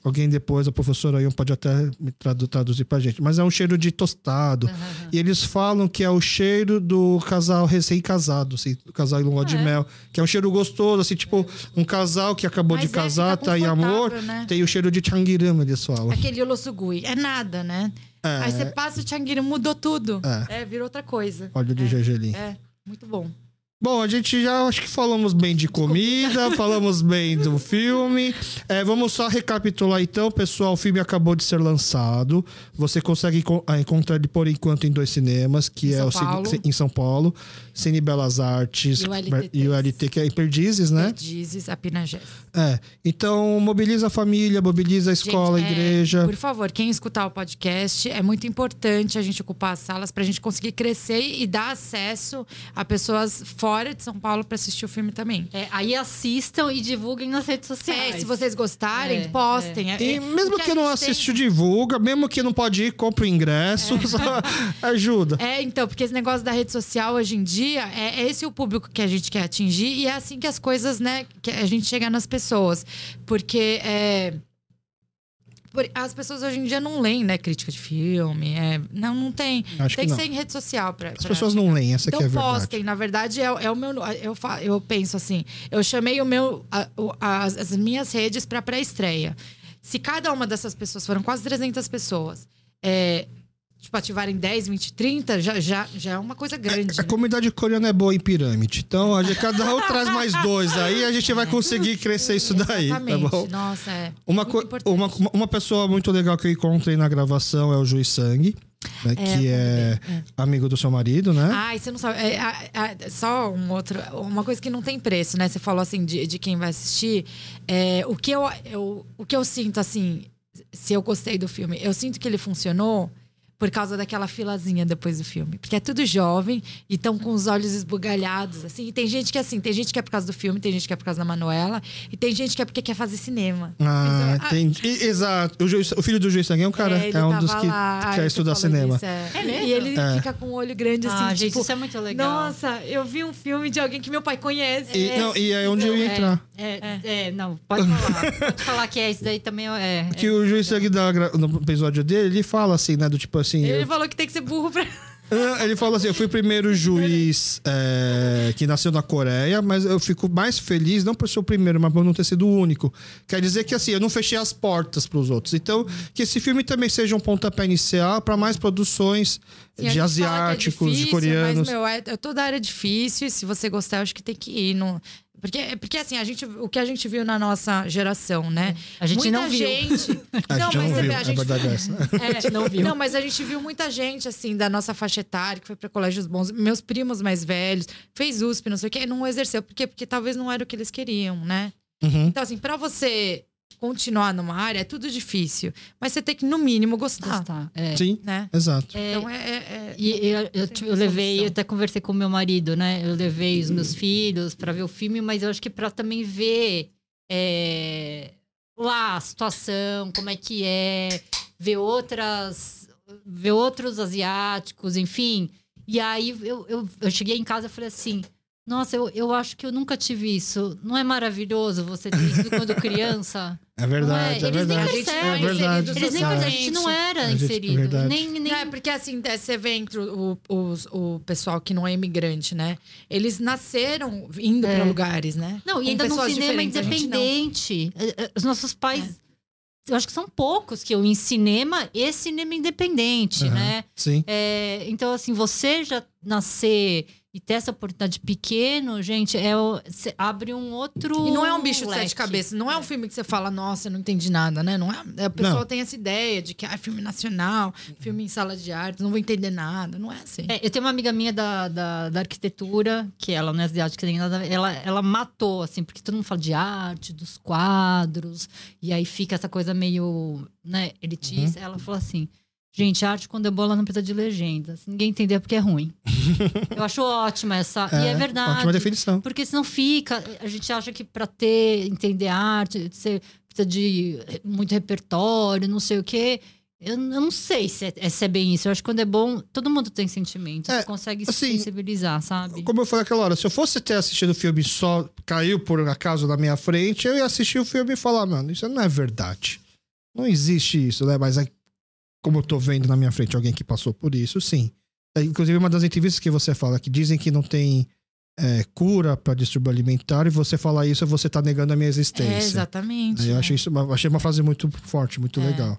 alguém depois, a professora Ion pode até me tradu- traduzir pra gente. Mas é um cheiro de tostado. E eles falam que é o cheiro do casal recém-casado, assim, do casal em lua de É. mel. Que é um cheiro gostoso, assim, tipo, um casal que acabou Mas de é, casar, tá em amor, né? tem o cheiro de changuirama, eles falam. Aquele ulossugui. É nada, né? É. Aí você passa o changuiro, mudou tudo. É, virou outra coisa. Óleo de gergelim. É, muito bom. Bom, a gente já acho que falamos bem de comida, falamos bem do filme. É, vamos só recapitular então, pessoal. O filme acabou de ser lançado. Você consegue ah, encontrar ele por enquanto em dois cinemas, que Em é São o Cine- Paulo. em São Paulo, Cine Belas Artes E o LT3. e o LT, que é em Perdizes, né? Dizes a Pinagés. É. Então, mobiliza a família, mobiliza a escola, a Gente, é, igreja. por favor, quem escutar o podcast, é muito importante a gente ocupar as salas pra gente conseguir crescer e dar acesso a pessoas fora de São Paulo pra assistir o filme também. É, aí assistam e divulguem nas redes sociais. É, se vocês gostarem, É, postem. É, E é, mesmo que não gente tem- assiste, divulga. Mesmo que não pode ir, compra o ingresso. ajuda. É, então, porque esse negócio da rede social hoje em dia é, é esse o público que a gente quer atingir e é assim que as coisas, né, que a gente chega nas pessoas. Porque é, por- as pessoas hoje em dia não leem, né, crítica de filme. é, não, não tem. Acho tem que que, ser em rede social. Pra, As pessoas não leem, essa então é a verdade. postem, na verdade, é, é o meu. Eu, eu penso assim, eu chamei o meu, a- as, as minhas redes para pré-estreia. Se cada uma dessas pessoas, foram quase 300 pessoas, é, tipo, ativarem 10, 20, 30, já, já, já é uma coisa grande. A né? comunidade coreana é boa em pirâmide. Então, a gente, cada um traz mais dois. Aí a gente vai conseguir crescer isso daí, tá Exatamente. bom? Nossa, é. Uma, uma, uma- pessoa muito legal que eu encontrei na gravação é o Juiz Sangue, né, que é, amigo do seu marido, né? Ai, você não sabe. é, a- a- só um outro, uma coisa que não tem preço, né? Você falou assim de, de quem vai assistir. É, o, que eu, eu, o que eu sinto, assim, se eu gostei do filme, eu sinto que ele funcionou por causa daquela filazinha depois do filme. Porque é tudo jovem e estão com os olhos esbugalhados, assim. E tem gente que é assim, tem gente que é por causa do filme, tem gente que é por causa da Manuela, e tem gente que é porque quer fazer cinema. Ah, Então, entendi. E- Exato. O, juiz- o filho do Juiz Sangue é um cara, ele é, um dos que lá, quer estudar cinema. disso, é. É mesmo? E ele É. fica com o olho grande, assim, ah, gente, tipo, isso é muito legal. nossa, eu vi um filme de alguém que meu pai conhece. E, não, e é onde eu ia É, entrar. É, é, não, pode falar. pode falar que é isso daí também é. Que o Juiz gra- no episódio dele, ele fala assim, né? Do tipo assim. Ele eu- falou que tem que ser burro pra. Ah, Ele falou assim: eu fui o primeiro juiz é, que nasceu na Coreia, mas eu fico mais feliz, não por ser o primeiro, mas por não ter sido o único. Quer dizer que assim, eu não fechei as portas para os outros. Então, que esse filme também seja um pontapé inicial para mais produções Sim, de é asiáticos, de difícil, coreanos. Mas, meu, é, é toda área difícil. e Se você gostar, eu acho que tem que ir. Não... Porque, porque assim, a gente, o que a gente viu na nossa geração, né? A gente Muita não viu. gente. A gente não você viu, a verdade é essa. É, não viu. Não, mas a gente viu muita gente, assim, da nossa faixa etária, que foi pra colégios bons. Meus primos mais velhos, fez USP, não sei o quê, não exerceu. Por quê? Porque talvez não era o que eles queriam, né? Uhum. Então, assim, pra você continuar numa área, é tudo difícil. Mas você tem que, no mínimo, gostar, Gostar, é. Sim, né? exato. É, Então, é... é- é- E eu, eu, eu levei, eu até conversei com meu marido, né? Eu levei os meus filhos para ver o filme, mas eu acho que para também ver é, lá a situação, como é que é, ver outras, ver outros asiáticos, enfim. E aí eu, eu, eu cheguei em casa e falei assim. Nossa, eu, eu acho que eu nunca tive isso. Não é maravilhoso você ter isso quando criança? É verdade, é é? Eles nem verdade. percebem. É verdade. Eles nem, Socialmente. a gente não era gente- é inserido. verdade. nem, nem, Não, é porque assim, é, você vê entre o, os- o pessoal que não é imigrante, né? Eles nasceram indo É. pra lugares, né? Não, e Com ainda num pessoas cinema independente. Eh, eh, Os nossos pais. Eu acho que são poucos que eu em cinema e cinema independente, Aham. né? Sim. É, então, assim, você já nascer e ter essa oportunidade pequeno, gente, é abre um outro. E não é um bicho de leque. sete cabeças. Não é um filme que você fala, nossa, eu não entendi nada, né? Não é. A pessoa Não. tem essa ideia de que ah, é filme nacional, filme em sala de arte, não vou entender nada. Não é assim. É, eu tenho uma amiga minha da, da, da arquitetura, que ela não é asiática nem nada, ela, ela matou, assim, porque todo mundo fala de arte, dos quadros, e aí fica essa coisa meio, né, elitista. Ela falou assim: gente, arte quando é boa, ela não precisa de legenda. Se ninguém entender é porque é ruim. eu acho ótima essa. e é verdade. Ótima definição. Porque senão fica. A gente acha que para ter, entender arte, você precisa de muito repertório, não sei o quê. Eu, não sei se é, se é bem isso. Eu acho que quando é bom, todo mundo tem sentimento. É, consegue assim, se sensibilizar, sabe? Como eu falei aquela hora, se eu fosse ter assistido o filme só caiu por acaso na minha frente, eu ia assistir o filme e falar, mano, isso não é verdade. Não existe isso, né? Mas aí, como eu tô vendo na minha frente alguém que passou por isso, sim. É, Inclusive, uma das entrevistas que você fala que dizem que não tem é, cura para distúrbio alimentar e você falar isso, você tá negando a minha existência. É, exatamente. Eu né? achei, isso, uma- achei uma frase muito forte, muito É. legal.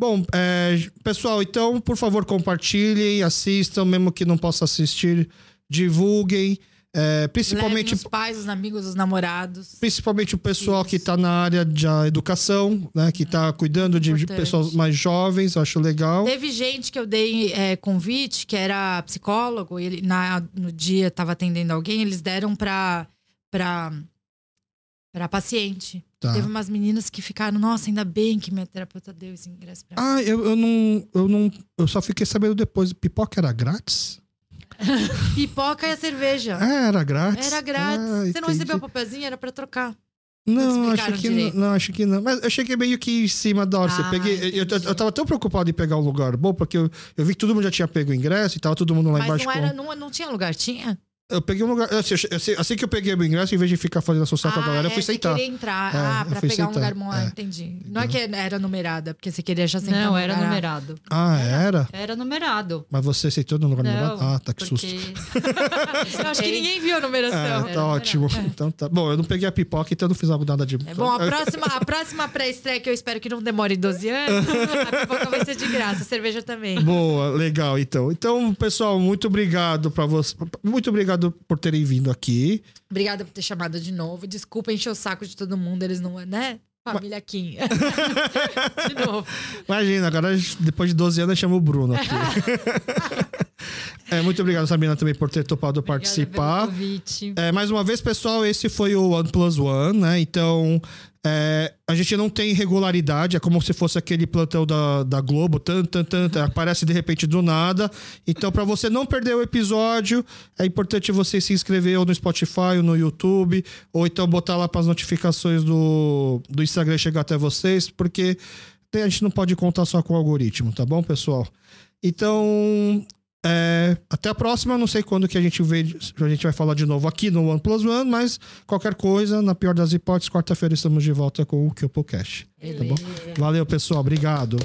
Bom, é, pessoal, então, por favor, compartilhem, assistam, mesmo que não possa assistir, divulguem. É, principalmente, os pais, os amigos, os namorados. principalmente o pessoal que Isso. está na área de de né? Que está cuidando de, de Importante. pessoas mais jovens, acho legal. Teve gente que eu dei é, convite, que era psicólogo, e ele, na, no dia estava atendendo alguém, eles deram pra, pra, pra paciente. Tá. Teve umas meninas que ficaram, nossa, ainda bem que minha terapeuta deu esse ingresso pra. Ah, eu, eu não. Eu não. Eu só fiquei sabendo depois. Pipoca era grátis? Pipoca e a cerveja. Ah, era grátis. Era grátis. Ah, Você não recebeu o papelzinho, era pra trocar. Não, acho que não, direito. não, acho que não. Mas eu cheguei meio que em cima da hora. Ah, peguei, eu, eu, eu tava tão preocupado em pegar um lugar bom, porque eu, eu vi que todo mundo já tinha pego o ingresso e tava todo mundo lá Mas embaixo. não, com- era, não, não tinha lugar, tinha? Eu peguei um lugar. Assim, assim, assim que eu peguei o ingresso, em vez de ficar fazendo associar com a galera, eu fui é, sentar. Você queria entrar. É, ah, eu pra pegar um sentar, lugar bom. Ah, é. entendi. Não é que era numerada, porque você queria já sentar Não, era lugar. numerado. Ah, era? Era numerado. Mas você sentou no lugar Não, numerado? Ah, tá, que porque... susto. Eu acho que ninguém viu a numeração. É, Era tá ótimo. Então tá. Bom, eu não peguei a pipoca, então não fiz algo nada de. É bom, a próxima, a próxima pré-estreia, que eu espero que não demore 12 anos, a pipoca vai ser de graça, a cerveja também. Boa, legal, então. Então, pessoal, muito obrigado para você. Muito obrigado por terem vindo aqui. Obrigada por ter chamado de novo. Desculpa encher o saco de todo mundo, eles não. né? Família Kim. de novo. Imagina, agora depois de 12 anos chama o Bruno aqui. é, muito obrigado, Sabina, também por ter topado Obrigada participar. pelo convite. É, mais uma vez, pessoal, esse foi o One Plus One, né? Então, é, a gente não tem regularidade, é como se fosse aquele plantão da, da Globo, tan, tan, tan, tan, aparece de repente do nada. Então, para você não perder o episódio, é importante você se inscrever ou no Spotify ou no YouTube, ou então botar lá para as notificações do, do Instagram chegar até vocês, porque a gente não pode contar só com o algoritmo, tá bom, pessoal? Então, é, até a próxima, não sei quando que a gente vê, a gente vai falar de novo aqui no OnePlus One, mas qualquer coisa, na pior das hipóteses, quarta-feira estamos de volta com o Kyopocast. Tá bom? Valeu, pessoal. Obrigado.